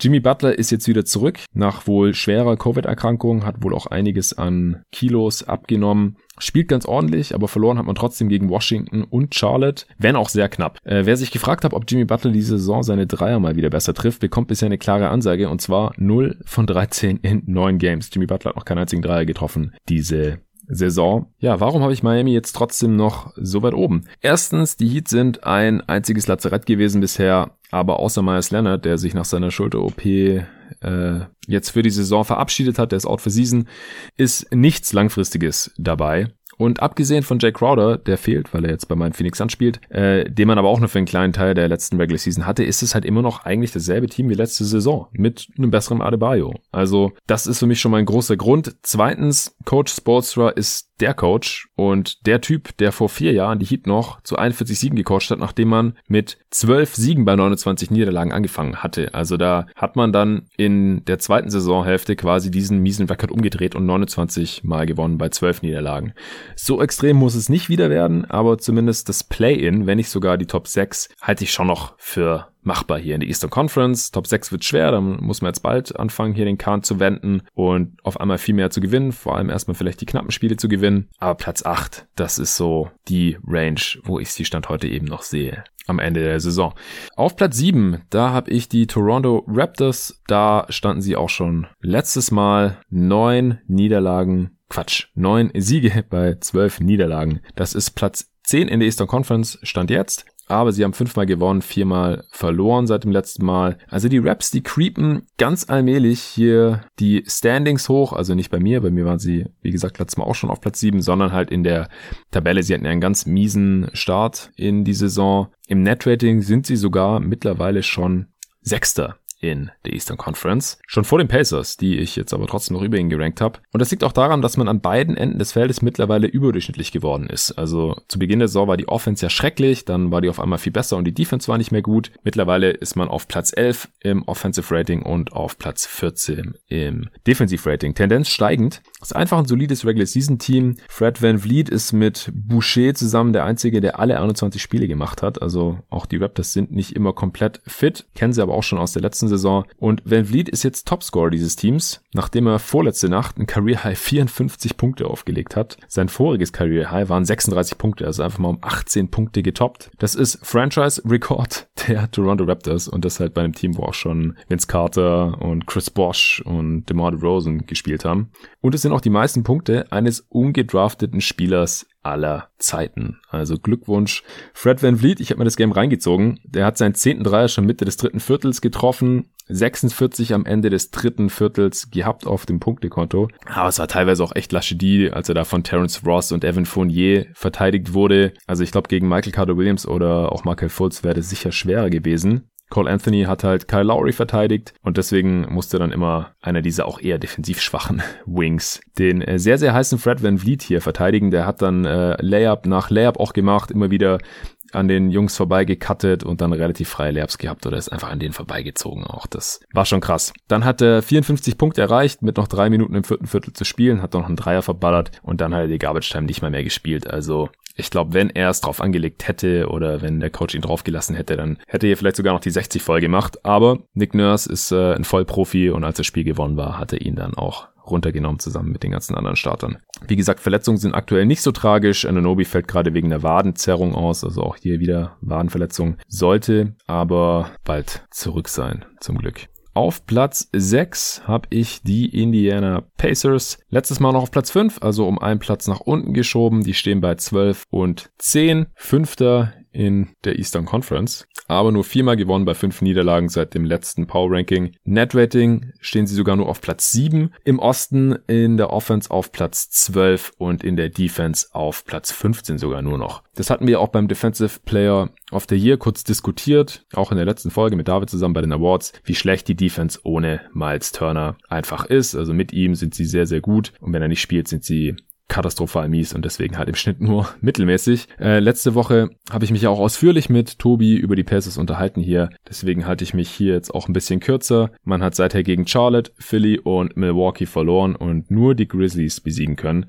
Jimmy Butler ist jetzt wieder zurück nach wohl schwerer Covid-Erkrankung, hat wohl auch einiges an Kilos abgenommen. Spielt ganz ordentlich, aber verloren hat man trotzdem gegen Washington und Charlotte, wenn auch sehr knapp. Äh, wer sich gefragt hat, ob Jimmy Butler diese Saison seine Dreier mal wieder besser trifft, bekommt bisher eine klare Ansage und zwar 0 von 13 in 9 Games. Jimmy Butler hat noch keinen einzigen Dreier getroffen diese Saison. Ja, warum habe ich Miami jetzt trotzdem noch so weit oben? Erstens, die Heat sind ein einziges Lazarett gewesen bisher, aber außer Myers Leonard, der sich nach seiner Schulter-OP äh, jetzt für die Saison verabschiedet hat, der ist out for season, ist nichts Langfristiges dabei. Und abgesehen von Jay Crowder, der fehlt, weil er jetzt bei meinem Phoenix anspielt, äh, den man aber auch nur für einen kleinen Teil der letzten Regular Season hatte, ist es halt immer noch eigentlich dasselbe Team wie letzte Saison mit einem besseren Adebayo. Also das ist für mich schon mal ein großer Grund. Zweitens, Coach Sportstra ist der Coach und der Typ, der vor vier Jahren die Heat noch zu 41 Siegen gecoacht hat, nachdem man mit 12 Siegen bei 29 Niederlagen angefangen hatte. Also da hat man dann in der zweiten Saisonhälfte quasi diesen miesen Rekord umgedreht und 29 Mal gewonnen bei 12 Niederlagen. So extrem muss es nicht wieder werden, aber zumindest das Play-In, wenn nicht sogar die Top 6, halte ich schon noch für machbar hier in der Eastern Conference. Top 6 wird schwer, dann muss man jetzt bald anfangen, hier den Kahn zu wenden und auf einmal viel mehr zu gewinnen, vor allem erstmal vielleicht die knappen Spiele zu gewinnen. Aber Platz 8, das ist so die Range, wo ich sie Stand heute eben noch sehe am Ende der Saison. Auf Platz 7, da habe ich die Toronto Raptors. Da standen sie auch schon letztes Mal neun Niederlagen, Quatsch, neun Siege bei zwölf Niederlagen. Das ist Platz 10 in der Eastern Conference, stand jetzt aber sie haben fünfmal gewonnen, viermal verloren seit dem letzten Mal. Also die Raps, die creepen ganz allmählich hier die Standings hoch, also nicht bei mir, bei mir waren sie, wie gesagt, letztes Mal auch schon auf Platz sieben, sondern halt in der Tabelle. Sie hatten ja einen ganz miesen Start in die Saison. Im Netrating sind sie sogar mittlerweile schon Sechster in der Eastern Conference. Schon vor den Pacers, die ich jetzt aber trotzdem noch über ihn gerankt habe. Und das liegt auch daran, dass man an beiden Enden des Feldes mittlerweile überdurchschnittlich geworden ist. Also zu Beginn der Saison war die Offense ja schrecklich, dann war die auf einmal viel besser und die Defense war nicht mehr gut. Mittlerweile ist man auf Platz 11 im Offensive Rating und auf Platz 14 im Defensive Rating. Tendenz steigend. Ist einfach ein solides Regular Season Team. Fred Van Vliet ist mit Boucher zusammen der einzige, der alle 21 Spiele gemacht hat. Also auch die Raptors sind nicht immer komplett fit. Kennen sie aber auch schon aus der letzten Saison. Und Van Vliet ist jetzt Topscorer dieses Teams, nachdem er vorletzte Nacht ein Career High 54 Punkte aufgelegt hat. Sein voriges Career High waren 36 Punkte, also einfach mal um 18 Punkte getoppt. Das ist Franchise Record der Toronto Raptors und das halt bei einem Team, wo auch schon Vince Carter und Chris Bosch und DeMar DeRozan gespielt haben. Und es sind auch die meisten Punkte eines ungedrafteten Spielers aller Zeiten. Also Glückwunsch. Fred Van Vliet, ich habe mir das Game reingezogen. Der hat seinen zehnten Dreier schon Mitte des dritten Viertels getroffen. 46 am Ende des dritten Viertels gehabt auf dem Punktekonto. Aber es war teilweise auch echt Lachedi, als er da von Terence Ross und Evan Fournier verteidigt wurde. Also ich glaube, gegen Michael Carter Williams oder auch Michael Fultz wäre das sicher schwerer gewesen. Cole Anthony hat halt Kyle Lowry verteidigt und deswegen musste dann immer einer dieser auch eher defensiv schwachen Wings den äh, sehr, sehr heißen Fred Van Vliet hier verteidigen. Der hat dann äh, Layup nach Layup auch gemacht, immer wieder an den Jungs vorbeigekattet und dann relativ freie Layups gehabt oder ist einfach an denen vorbeigezogen auch. Das war schon krass. Dann hat er 54 Punkte erreicht mit noch drei Minuten im vierten Viertel zu spielen, hat noch einen Dreier verballert und dann hat er die Garbage Time nicht mal mehr gespielt. Also ich glaube, wenn er es drauf angelegt hätte oder wenn der Coach ihn draufgelassen hätte, dann hätte er vielleicht sogar noch die 60 voll gemacht. Aber Nick Nurse ist äh, ein Vollprofi und als das Spiel gewonnen war, hat er ihn dann auch runtergenommen zusammen mit den ganzen anderen Startern. Wie gesagt, Verletzungen sind aktuell nicht so tragisch. Ananobi fällt gerade wegen der Wadenzerrung aus, also auch hier wieder Wadenverletzung. Sollte aber bald zurück sein, zum Glück. Auf Platz 6 habe ich die Indiana Pacers. Letztes Mal noch auf Platz 5, also um einen Platz nach unten geschoben. Die stehen bei 12 und 10. Fünfter in der Eastern Conference, aber nur viermal gewonnen bei fünf Niederlagen seit dem letzten Power Ranking. Net Rating stehen sie sogar nur auf Platz 7, im Osten in der Offense auf Platz 12 und in der Defense auf Platz 15 sogar nur noch. Das hatten wir auch beim Defensive Player of the Year kurz diskutiert, auch in der letzten Folge mit David zusammen bei den Awards, wie schlecht die Defense ohne Miles Turner einfach ist. Also mit ihm sind sie sehr, sehr gut und wenn er nicht spielt, sind sie katastrophal mies und deswegen halt im Schnitt nur mittelmäßig. Äh, letzte Woche habe ich mich ja auch ausführlich mit Tobi über die Pacers unterhalten hier. Deswegen halte ich mich hier jetzt auch ein bisschen kürzer. Man hat seither gegen Charlotte, Philly und Milwaukee verloren und nur die Grizzlies besiegen können.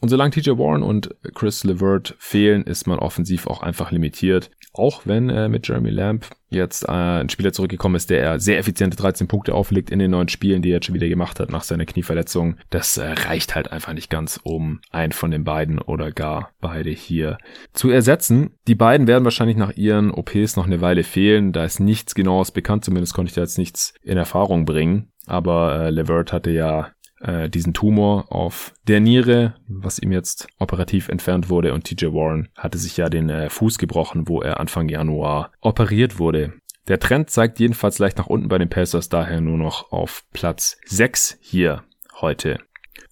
Und solange TJ Warren und Chris LeVert fehlen, ist man offensiv auch einfach limitiert. Auch wenn äh, mit Jeremy Lamb jetzt äh, ein Spieler zurückgekommen ist, der sehr effiziente 13 Punkte auflegt in den neuen Spielen, die er jetzt schon wieder gemacht hat nach seiner Knieverletzung. Das äh, reicht halt einfach nicht ganz, um einen von den beiden oder gar beide hier zu ersetzen. Die beiden werden wahrscheinlich nach ihren OPs noch eine Weile fehlen. Da ist nichts genaues bekannt, zumindest konnte ich da jetzt nichts in Erfahrung bringen. Aber äh, Levert hatte ja äh, diesen Tumor auf der Niere, was ihm jetzt operativ entfernt wurde. Und TJ Warren hatte sich ja den äh, Fuß gebrochen, wo er Anfang Januar operiert wurde. Der Trend zeigt jedenfalls leicht nach unten bei den Pacers, daher nur noch auf Platz 6 hier heute.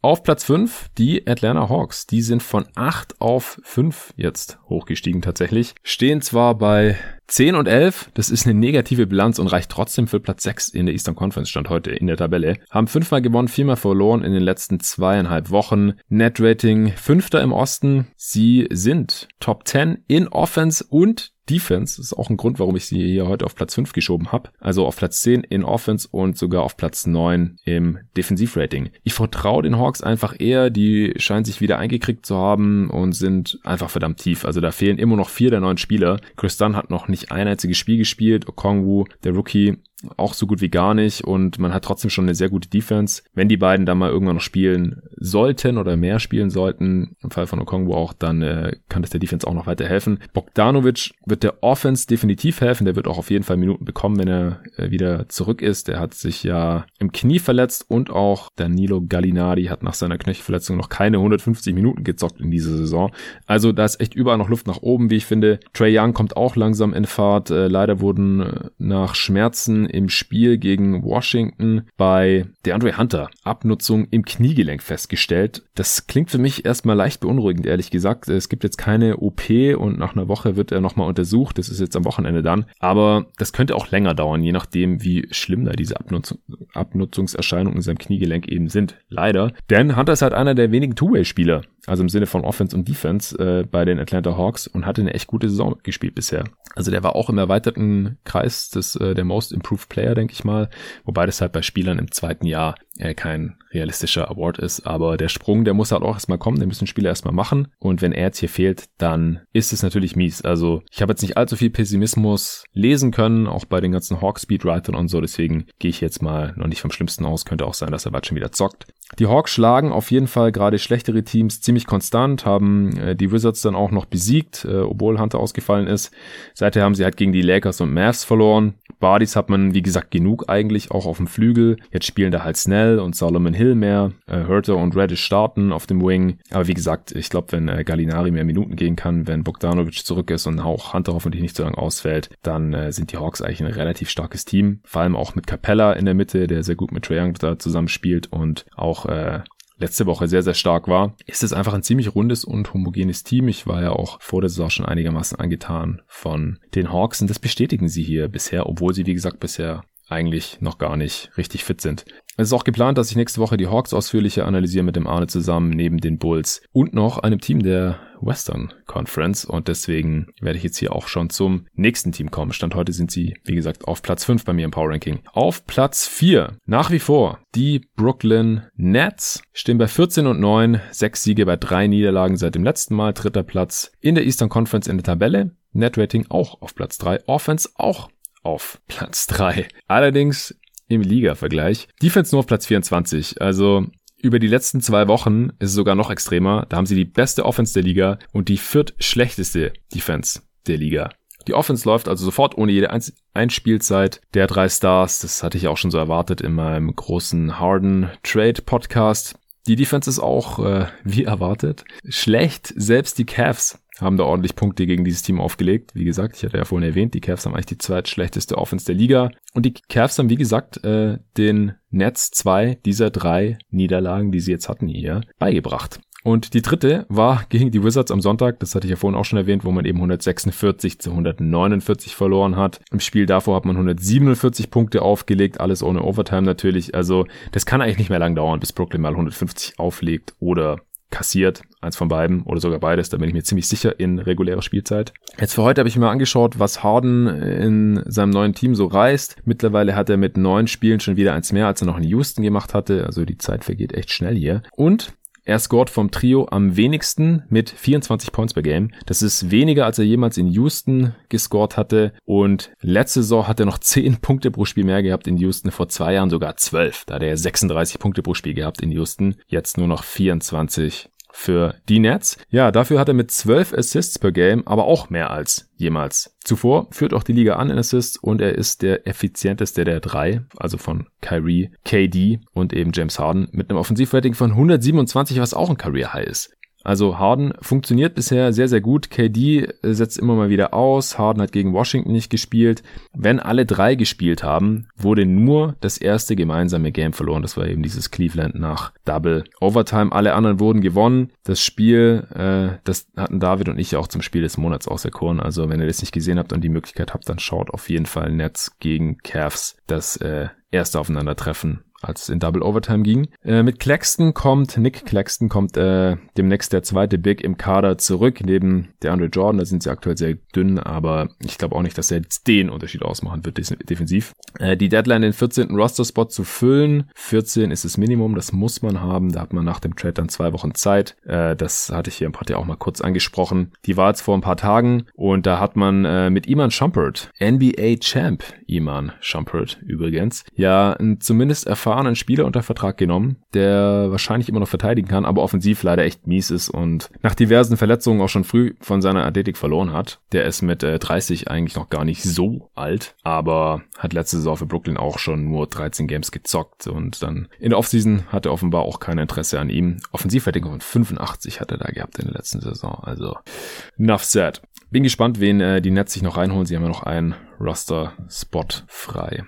Auf Platz 5 die Atlanta Hawks. Die sind von 8 auf 5 jetzt hochgestiegen tatsächlich. Stehen zwar bei 10 und 11, das ist eine negative Bilanz und reicht trotzdem für Platz 6 in der Eastern Conference stand heute in der Tabelle. Haben fünfmal gewonnen, viermal verloren in den letzten zweieinhalb Wochen. Net Rating fünfter im Osten. Sie sind Top 10 in Offense und Defense. Ist auch ein Grund, warum ich sie hier heute auf Platz 5 geschoben habe. Also auf Platz 10 in Offense und sogar auf Platz 9 im Defensivrating. Ich vertraue den Hawks einfach eher. Die scheinen sich wieder eingekriegt zu haben und sind einfach verdammt tief. Also da fehlen immer noch vier der neuen Spieler. Chris Dunn hat noch nicht ein einziges Spiel gespielt. Okongwu, der Rookie, auch so gut wie gar nicht und man hat trotzdem schon eine sehr gute Defense. Wenn die beiden dann mal irgendwann noch spielen sollten oder mehr spielen sollten, im Fall von Okongwu auch, dann äh, kann das der Defense auch noch weiter helfen. Bogdanovic wird der Offense definitiv helfen, der wird auch auf jeden Fall Minuten bekommen, wenn er äh, wieder zurück ist. Der hat sich ja im Knie verletzt und auch Danilo Gallinari hat nach seiner Knöchelverletzung noch keine 150 Minuten gezockt in dieser Saison. Also da ist echt überall noch Luft nach oben, wie ich finde. Trey Young kommt auch langsam in Fahrt. Äh, leider wurden äh, nach Schmerzen im Spiel gegen Washington bei DeAndre Hunter Abnutzung im Kniegelenk festgestellt. Das klingt für mich erstmal leicht beunruhigend, ehrlich gesagt. Es gibt jetzt keine OP und nach einer Woche wird er nochmal untersucht. Das ist jetzt am Wochenende dann. Aber das könnte auch länger dauern, je nachdem, wie schlimm da diese Abnutzung, Abnutzungserscheinungen in seinem Kniegelenk eben sind. Leider. Denn Hunter ist halt einer der wenigen Two-Way-Spieler, also im Sinne von Offense und Defense äh, bei den Atlanta Hawks und hatte eine echt gute Saison gespielt bisher. Also der war auch im erweiterten Kreis des äh, der Most Improved Player, denke ich mal, wobei das halt bei Spielern im zweiten Jahr äh, kein realistischer Award ist, aber der Sprung, der muss halt auch erstmal kommen, den müssen Spieler erstmal machen und wenn er jetzt hier fehlt, dann ist es natürlich mies. Also ich habe jetzt nicht allzu viel Pessimismus lesen können, auch bei den ganzen Hawk Speedwritern und so, deswegen gehe ich jetzt mal noch nicht vom Schlimmsten aus, könnte auch sein, dass er bald schon wieder zockt. Die Hawks schlagen auf jeden Fall gerade schlechtere Teams ziemlich konstant, haben äh, die Wizards dann auch noch besiegt, äh, obwohl Hunter ausgefallen ist. Seither haben sie halt gegen die Lakers und Mavs verloren. Bodies hat man, wie gesagt, genug eigentlich, auch auf dem Flügel. Jetzt spielen da halt Snell und Solomon Hill mehr. Äh, Herter und Reddish starten auf dem Wing. Aber wie gesagt, ich glaube, wenn äh, Gallinari mehr Minuten gehen kann, wenn Bogdanovic zurück ist und auch Hunter hoffentlich nicht so lange ausfällt, dann äh, sind die Hawks eigentlich ein relativ starkes Team. Vor allem auch mit Capella in der Mitte, der sehr gut mit Trae Young da zusammenspielt und auch äh, letzte Woche sehr, sehr stark war, ist es einfach ein ziemlich rundes und homogenes Team. Ich war ja auch vor der Saison schon einigermaßen angetan von den Hawks und das bestätigen sie hier bisher, obwohl sie, wie gesagt, bisher eigentlich noch gar nicht richtig fit sind. Es ist auch geplant, dass ich nächste Woche die Hawks ausführlicher analysiere mit dem Arne zusammen, neben den Bulls und noch einem Team der Western Conference und deswegen werde ich jetzt hier auch schon zum nächsten Team kommen. Stand heute sind sie, wie gesagt, auf Platz 5 bei mir im Power Ranking. Auf Platz 4 nach wie vor die Brooklyn Nets stehen bei 14 und 9, sechs Siege bei drei Niederlagen seit dem letzten Mal, dritter Platz in der Eastern Conference in der Tabelle. Net Rating auch auf Platz 3, Offense auch auf Platz 3. Allerdings im Liga-Vergleich. Defense nur auf Platz 24. Also über die letzten zwei Wochen ist es sogar noch extremer. Da haben sie die beste Offense der Liga und die viertschlechteste Defense der Liga. Die Offense läuft also sofort ohne jede Einspielzeit der drei Stars. Das hatte ich auch schon so erwartet in meinem großen Harden Trade Podcast. Die Defense ist auch, äh, wie erwartet, schlecht. Selbst die Cavs haben da ordentlich Punkte gegen dieses Team aufgelegt. Wie gesagt, ich hatte ja vorhin erwähnt, die Cavs haben eigentlich die zweitschlechteste Offense der Liga. Und die Cavs haben, wie gesagt, äh, den Nets zwei dieser drei Niederlagen, die sie jetzt hatten hier, beigebracht. Und die dritte war gegen die Wizards am Sonntag, das hatte ich ja vorhin auch schon erwähnt, wo man eben 146 zu 149 verloren hat. Im Spiel davor hat man 147 Punkte aufgelegt, alles ohne Overtime natürlich. Also das kann eigentlich nicht mehr lang dauern, bis Brooklyn mal 150 auflegt oder kassiert, eins von beiden oder sogar beides, da bin ich mir ziemlich sicher in regulärer Spielzeit. Jetzt für heute habe ich mir angeschaut, was Harden in seinem neuen Team so reißt. Mittlerweile hat er mit neun Spielen schon wieder eins mehr, als er noch in Houston gemacht hatte. Also die Zeit vergeht echt schnell hier. Und er scored vom Trio am wenigsten mit 24 Points per Game. Das ist weniger, als er jemals in Houston gescored hatte. Und letzte Saison hat er noch 10 Punkte pro Spiel mehr gehabt in Houston. Vor zwei Jahren sogar 12. Da hat er 36 Punkte pro Spiel gehabt in Houston. Jetzt nur noch 24 für die Nets. Ja, dafür hat er mit 12 Assists per Game, aber auch mehr als jemals zuvor. Führt auch die Liga an in Assists und er ist der effizienteste der drei, also von Kyrie, KD und eben James Harden mit einem Offensivrating von 127, was auch ein Career High ist. Also Harden funktioniert bisher sehr, sehr gut. KD setzt immer mal wieder aus. Harden hat gegen Washington nicht gespielt. Wenn alle drei gespielt haben, wurde nur das erste gemeinsame Game verloren. Das war eben dieses Cleveland nach Double Overtime. Alle anderen wurden gewonnen. Das Spiel, äh, das hatten David und ich auch zum Spiel des Monats auserkoren. Also wenn ihr das nicht gesehen habt und die Möglichkeit habt, dann schaut auf jeden Fall Nets gegen Cavs das äh, erste Aufeinandertreffen als es in Double Overtime ging. Äh, mit Claxton kommt, Nick Claxton kommt äh, demnächst der zweite Big im Kader zurück, neben der Andre Jordan, da sind sie aktuell sehr dünn, aber ich glaube auch nicht, dass er jetzt den Unterschied ausmachen wird defensiv. Äh, die Deadline, den 14. Roster-Spot zu füllen, 14 ist das Minimum, das muss man haben, da hat man nach dem Trade dann zwei Wochen Zeit. Äh, das hatte ich hier im Pod ja auch mal kurz angesprochen. Die war jetzt vor ein paar Tagen und da hat man äh, mit Iman Shumpert, NBA Champ Iman Shumpert übrigens, ja zumindest erfahren, erfahrenen Spieler unter Vertrag genommen, der wahrscheinlich immer noch verteidigen kann, aber offensiv leider echt mies ist und nach diversen Verletzungen auch schon früh von seiner Athletik verloren hat. Der ist mit äh, 30 eigentlich noch gar nicht so alt, aber hat letzte Saison für Brooklyn auch schon nur 13 Games gezockt und dann in der Offseason hatte offenbar auch kein Interesse an ihm. Offensivverteidigung von 85 hat er da gehabt in der letzten Saison, also enough said. Bin gespannt, wen äh, die Nets sich noch reinholen. Sie haben ja noch einen Roster-Spot frei.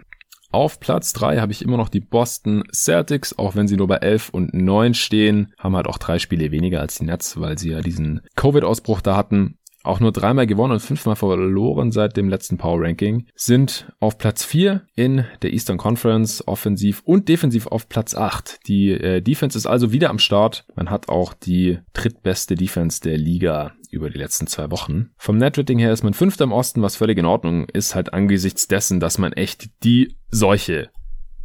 Auf Platz 3 habe ich immer noch die Boston Celtics, auch wenn sie nur bei 11 und 9 stehen, haben halt auch drei Spiele weniger als die Nets, weil sie ja diesen Covid-Ausbruch da hatten. Auch nur dreimal gewonnen und fünfmal verloren seit dem letzten Power Ranking, sind auf Platz 4 in der Eastern Conference, offensiv und defensiv auf Platz 8. Die äh, Defense ist also wieder am Start. Man hat auch die drittbeste Defense der Liga über die letzten zwei Wochen. Vom Netrating her ist man Fünfter im Osten, was völlig in Ordnung ist, halt angesichts dessen, dass man echt die Seuche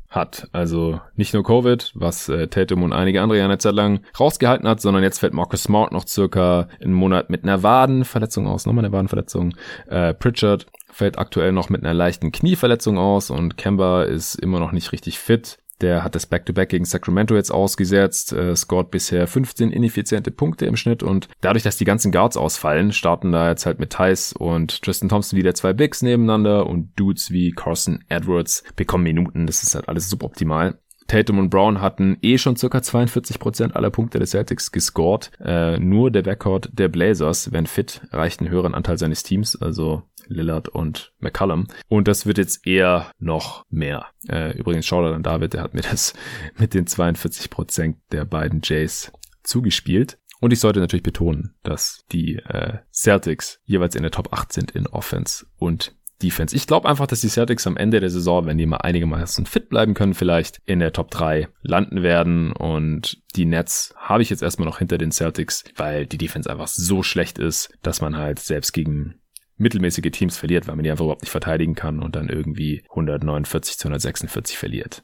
hat. Also nicht nur Covid, was äh, Tatum und einige andere ja eine Zeit lang rausgehalten hat, sondern jetzt fällt Marcus Smart noch circa einen Monat mit einer Wadenverletzung aus, nochmal eine Wadenverletzung. Äh, Pritchard fällt aktuell noch mit einer leichten Knieverletzung aus und Kemba ist immer noch nicht richtig fit. Der hat das Back-to-Back -Back gegen Sacramento jetzt ausgesetzt, äh, scored bisher 15 ineffiziente Punkte im Schnitt und dadurch, dass die ganzen Guards ausfallen, starten da jetzt halt mit Thais und Tristan Thompson wieder zwei Bigs nebeneinander und Dudes wie Carson Edwards bekommen Minuten. Das ist halt alles suboptimal. Tatum und Brown hatten eh schon circa 42% aller Punkte des Celtics gescored. Äh, nur der Backcourt der Blazers, wenn fit, erreicht einen höheren Anteil seines Teams. Also Lillard und McCallum. Und das wird jetzt eher noch mehr. Äh, übrigens, Shoutout an David, der hat mir das mit den 42 Prozent der beiden Jays zugespielt. Und ich sollte natürlich betonen, dass die äh, Celtics jeweils in der Top 8 sind in Offense und Defense. Ich glaube einfach, dass die Celtics am Ende der Saison, wenn die mal einigermaßen fit bleiben können, vielleicht in der Top 3 landen werden. Und die Nets habe ich jetzt erstmal noch hinter den Celtics, weil die Defense einfach so schlecht ist, dass man halt selbst gegen mittelmäßige Teams verliert, weil man die einfach überhaupt nicht verteidigen kann und dann irgendwie 149 zu 146 verliert.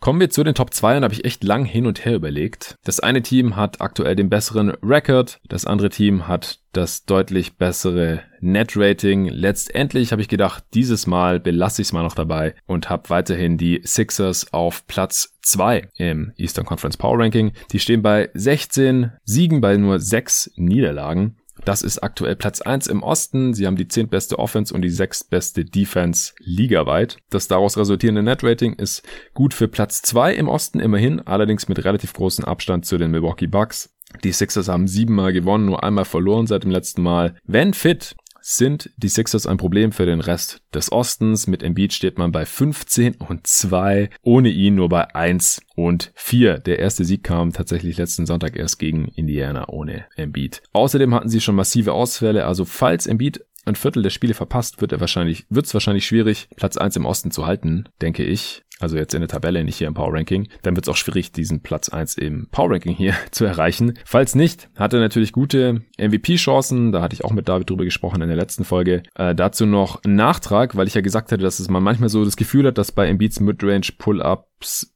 Kommen wir zu den Top 2 und habe ich echt lang hin und her überlegt. Das eine Team hat aktuell den besseren Record, das andere Team hat das deutlich bessere Net-Rating. Letztendlich habe ich gedacht, dieses Mal belasse ich es mal noch dabei und habe weiterhin die Sixers auf Platz 2 im Eastern Conference Power Ranking. Die stehen bei 16 Siegen bei nur 6 Niederlagen. Das ist aktuell Platz 1 im Osten. Sie haben die zehntbeste Offense und die sechstbeste Defense ligaweit. Das daraus resultierende Net-Rating ist gut für Platz 2 im Osten immerhin, allerdings mit relativ großem Abstand zu den Milwaukee Bucks. Die Sixers haben siebenmal gewonnen, nur einmal verloren seit dem letzten Mal. Wenn fit, sind die Sixers ein Problem für den Rest des Ostens. Mit Embiid steht man bei 15 und 2, ohne ihn nur bei 1 und 4. Der erste Sieg kam tatsächlich letzten Sonntag erst gegen Indiana ohne Embiid. Außerdem hatten sie schon massive Ausfälle, also falls Embiid ein Viertel der Spiele verpasst, wird er wahrscheinlich, wird es wahrscheinlich schwierig, Platz 1 im Osten zu halten, denke ich also jetzt in der Tabelle, nicht hier im Power Ranking, dann wird es auch schwierig, diesen Platz 1 im Power Ranking hier zu erreichen. Falls nicht, hat er natürlich gute MVP-Chancen. Da hatte ich auch mit David drüber gesprochen in der letzten Folge. Äh, dazu noch ein Nachtrag, weil ich ja gesagt hatte, dass es man manchmal so das Gefühl hat, dass bei Embiids Midrange Pull-Ups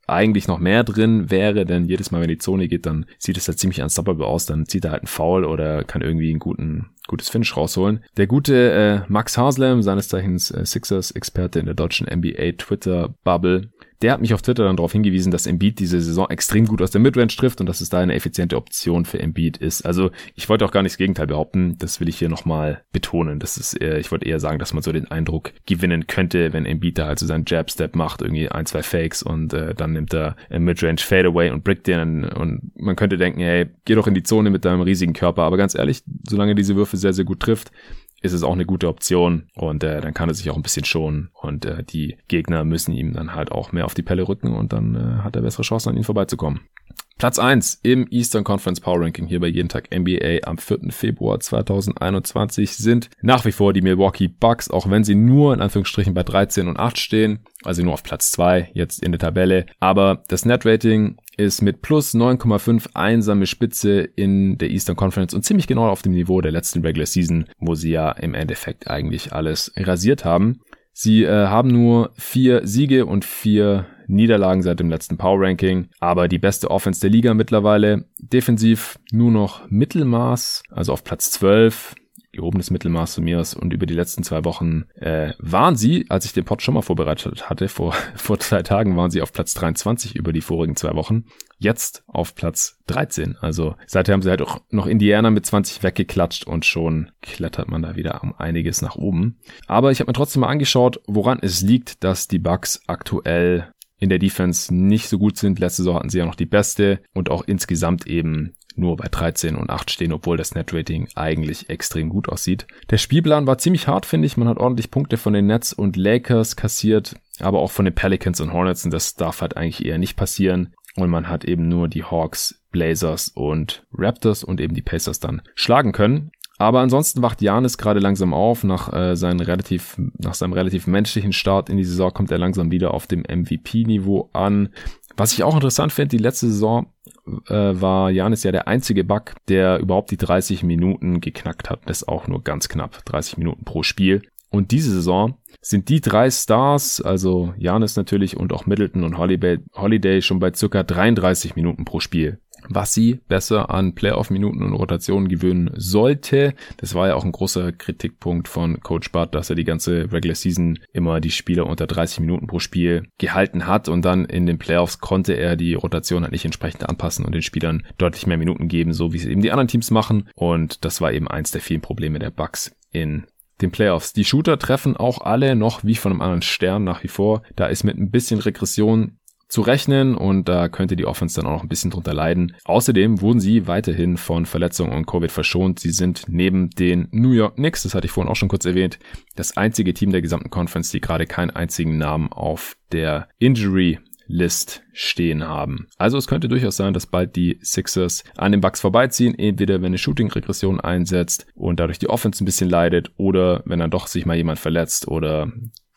eigentlich noch mehr drin wäre, denn jedes Mal, wenn die Zone geht, dann sieht es halt ziemlich unstoppable aus. Dann zieht er halt einen Foul oder kann irgendwie einen guten gutes Finish rausholen. Der gute äh, Max Haslam, seines Zeichens äh, Sixers-Experte in der deutschen NBA Twitter-Bubble, der hat mich auf Twitter dann darauf hingewiesen, dass Embiid diese Saison extrem gut aus der Midrange trifft und dass es da eine effiziente Option für Embiid ist. Also ich wollte auch gar nicht das Gegenteil behaupten, das will ich hier nochmal betonen. Das ist eher, ich wollte eher sagen, dass man so den Eindruck gewinnen könnte, wenn Embiid da halt so seinen Jab-Step macht, irgendwie ein, zwei Fakes und äh, dann nimmt er Midrange Fadeaway und brickt den und man könnte denken, hey, geh doch in die Zone mit deinem riesigen Körper. Aber ganz ehrlich, solange diese Würfe sehr, sehr gut trifft, ist es auch eine gute Option und äh, dann kann er sich auch ein bisschen schonen und äh, die Gegner müssen ihm dann halt auch mehr auf die Pelle rücken und dann äh, hat er bessere Chancen an ihn vorbeizukommen. Platz 1 im Eastern Conference Power Ranking hier bei Jeden Tag NBA am 4. Februar 2021 sind nach wie vor die Milwaukee Bucks, auch wenn sie nur in Anführungsstrichen bei 13 und 8 stehen, also nur auf Platz 2 jetzt in der Tabelle. Aber das Net Rating ist mit plus 9,5 einsame Spitze in der Eastern Conference und ziemlich genau auf dem Niveau der letzten Regular Season, wo sie ja im Endeffekt eigentlich alles rasiert haben. Sie äh, haben nur vier Siege und vier Niederlagen seit dem letzten Power Ranking, aber die beste Offense der Liga mittlerweile. Defensiv nur noch Mittelmaß, also auf Platz 12 gehobenes Mittelmaß zu mir aus und über die letzten zwei Wochen äh, waren sie, als ich den Pod schon mal vorbereitet hatte, vor, vor zwei Tagen waren sie auf Platz 23 über die vorigen zwei Wochen, jetzt auf Platz 13. Also seither haben sie halt auch noch Indiana mit 20 weggeklatscht und schon klettert man da wieder um einiges nach oben. Aber ich habe mir trotzdem mal angeschaut, woran es liegt, dass die Bucks aktuell in der Defense nicht so gut sind. Letzte Saison hatten sie ja noch die beste und auch insgesamt eben nur bei 13 und 8 stehen, obwohl das Netrating eigentlich extrem gut aussieht. Der Spielplan war ziemlich hart, finde ich. Man hat ordentlich Punkte von den Nets und Lakers kassiert, aber auch von den Pelicans und Hornets und das darf halt eigentlich eher nicht passieren. Und man hat eben nur die Hawks, Blazers und Raptors und eben die Pacers dann schlagen können. Aber ansonsten wacht Janis gerade langsam auf. Nach, äh, seinen relativ, nach seinem relativ menschlichen Start in die Saison kommt er langsam wieder auf dem MVP-Niveau an. Was ich auch interessant finde, die letzte Saison äh, war Janis ja der einzige Bug, der überhaupt die 30 Minuten geknackt hat. Das ist auch nur ganz knapp. 30 Minuten pro Spiel. Und diese Saison sind die drei Stars, also Janis natürlich und auch Middleton und Holiday, Holiday schon bei circa 33 Minuten pro Spiel was sie besser an Playoff-Minuten und Rotationen gewöhnen sollte. Das war ja auch ein großer Kritikpunkt von Coach Bart, dass er die ganze Regular Season immer die Spieler unter 30 Minuten pro Spiel gehalten hat und dann in den Playoffs konnte er die Rotation halt nicht entsprechend anpassen und den Spielern deutlich mehr Minuten geben, so wie es eben die anderen Teams machen. Und das war eben eins der vielen Probleme der Bucks in den Playoffs. Die Shooter treffen auch alle noch wie von einem anderen Stern nach wie vor. Da ist mit ein bisschen Regression zu rechnen und da könnte die Offense dann auch noch ein bisschen drunter leiden. Außerdem wurden sie weiterhin von Verletzungen und Covid verschont. Sie sind neben den New York Knicks, das hatte ich vorhin auch schon kurz erwähnt, das einzige Team der gesamten Conference, die gerade keinen einzigen Namen auf der Injury List stehen haben. Also es könnte durchaus sein, dass bald die Sixers an den Bucks vorbeiziehen, entweder wenn eine Shooting-Regression einsetzt und dadurch die Offense ein bisschen leidet oder wenn dann doch sich mal jemand verletzt oder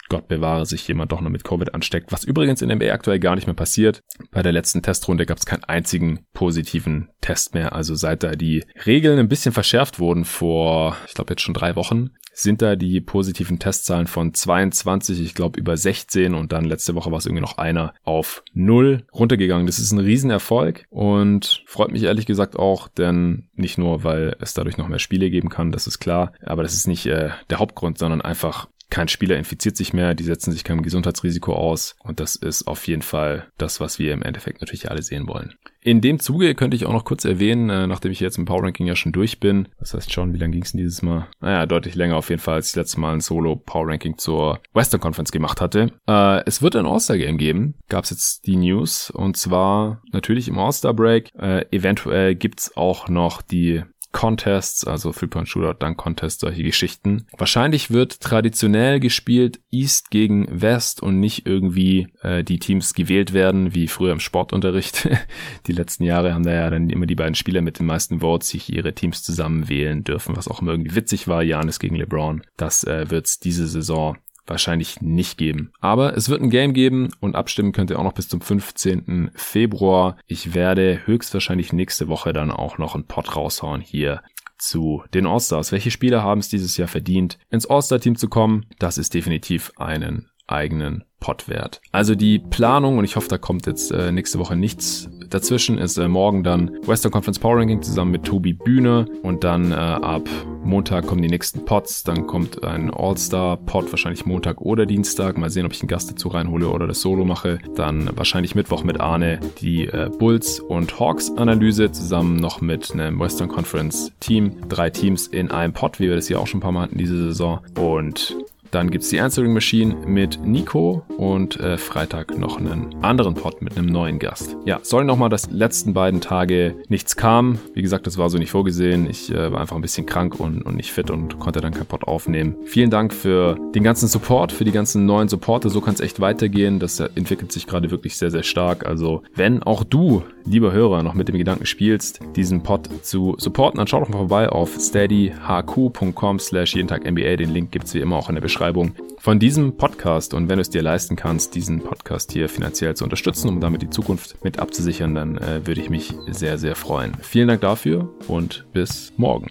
Gott bewahre, sich jemand doch noch mit Covid ansteckt, was übrigens in NBA aktuell gar nicht mehr passiert. Bei der letzten Testrunde gab es keinen einzigen positiven Test mehr. Also seit da die Regeln ein bisschen verschärft wurden vor, ich glaube jetzt schon drei Wochen, sind da die positiven Testzahlen von 22, ich glaube über 16 und dann letzte Woche war es irgendwie noch einer auf null runtergegangen. Das ist ein Riesenerfolg und freut mich ehrlich gesagt auch, denn nicht nur, weil es dadurch noch mehr Spiele geben kann, das ist klar, aber das ist nicht äh, der Hauptgrund, sondern einfach kein Spieler infiziert sich mehr, die setzen sich keinem Gesundheitsrisiko aus und das ist auf jeden Fall das, was wir im Endeffekt natürlich alle sehen wollen. In dem Zuge könnte ich auch noch kurz erwähnen, äh, nachdem ich jetzt im Power Ranking ja schon durch bin. Das heißt schon, wie lange ging es denn dieses Mal? Naja, deutlich länger auf jeden Fall, als ich letztes Mal ein Solo Power Ranking zur Western Conference gemacht hatte. Äh, es wird ein All-Star Game geben, gab es jetzt die News und zwar natürlich im All-Star Break. Äh, eventuell gibt's auch noch die Contests, also Three-Point Shootout, Dunk Contest, solche Geschichten. Wahrscheinlich wird traditionell gespielt East gegen West und nicht irgendwie äh, die Teams gewählt werden, wie früher im Sportunterricht. die letzten Jahre haben da ja dann immer die beiden Spieler mit den meisten Votes sich ihre Teams zusammen wählen dürfen, was auch immer irgendwie witzig war. Janis gegen LeBron. Das äh, wird's diese Saison wahrscheinlich nicht geben. Aber es wird ein Game geben und abstimmen könnt ihr auch noch bis zum 15. Februar. Ich werde höchstwahrscheinlich nächste Woche dann auch noch einen Pod raushauen hier zu den All-Stars. Welche Spieler haben es dieses Jahr verdient, ins All-Star-Team zu kommen? Das ist definitiv einen eigenen Pot wert. Also die Planung, und ich hoffe, da kommt jetzt äh, nächste Woche nichts dazwischen, ist äh, morgen dann Western Conference Power Ranking zusammen mit Tobi Bühne und dann äh, ab Montag kommen die nächsten Pods, dann kommt ein All-Star-Pod, wahrscheinlich Montag oder Dienstag. Mal sehen, ob ich einen Gast dazu reinhole oder das Solo mache. Dann wahrscheinlich Mittwoch mit Arne die äh, Bulls und Hawks-Analyse zusammen noch mit einem Western Conference-Team. Drei Teams in einem Pod, wie wir das hier auch schon ein paar Mal hatten diese Saison. Und dann gibt es die Answering Machine mit Nico und äh, Freitag noch einen anderen Pod mit einem neuen Gast. Ja, sorry nochmal, dass letzten beiden Tage nichts kam. Wie gesagt, das war so nicht vorgesehen. Ich äh, war einfach ein bisschen krank und, und nicht fit und konnte dann kein Pod aufnehmen. Vielen Dank für den ganzen Support, für die ganzen neuen Supporte. So kann es echt weitergehen. Das entwickelt sich gerade wirklich sehr, sehr stark. Also, wenn auch du, lieber Hörer, noch mit dem Gedanken spielst, diesen Pod zu supporten, dann schau doch mal vorbei auf steadyhq.com slash jeden Tag NBA. Den Link gibt es wie immer auch in der Beschreibung Beschreibung von diesem Podcast. Und wenn du es dir leisten kannst, diesen Podcast hier finanziell zu unterstützen, um damit die Zukunft mit abzusichern, dann äh, würde ich mich sehr, sehr freuen. Vielen Dank dafür und bis morgen.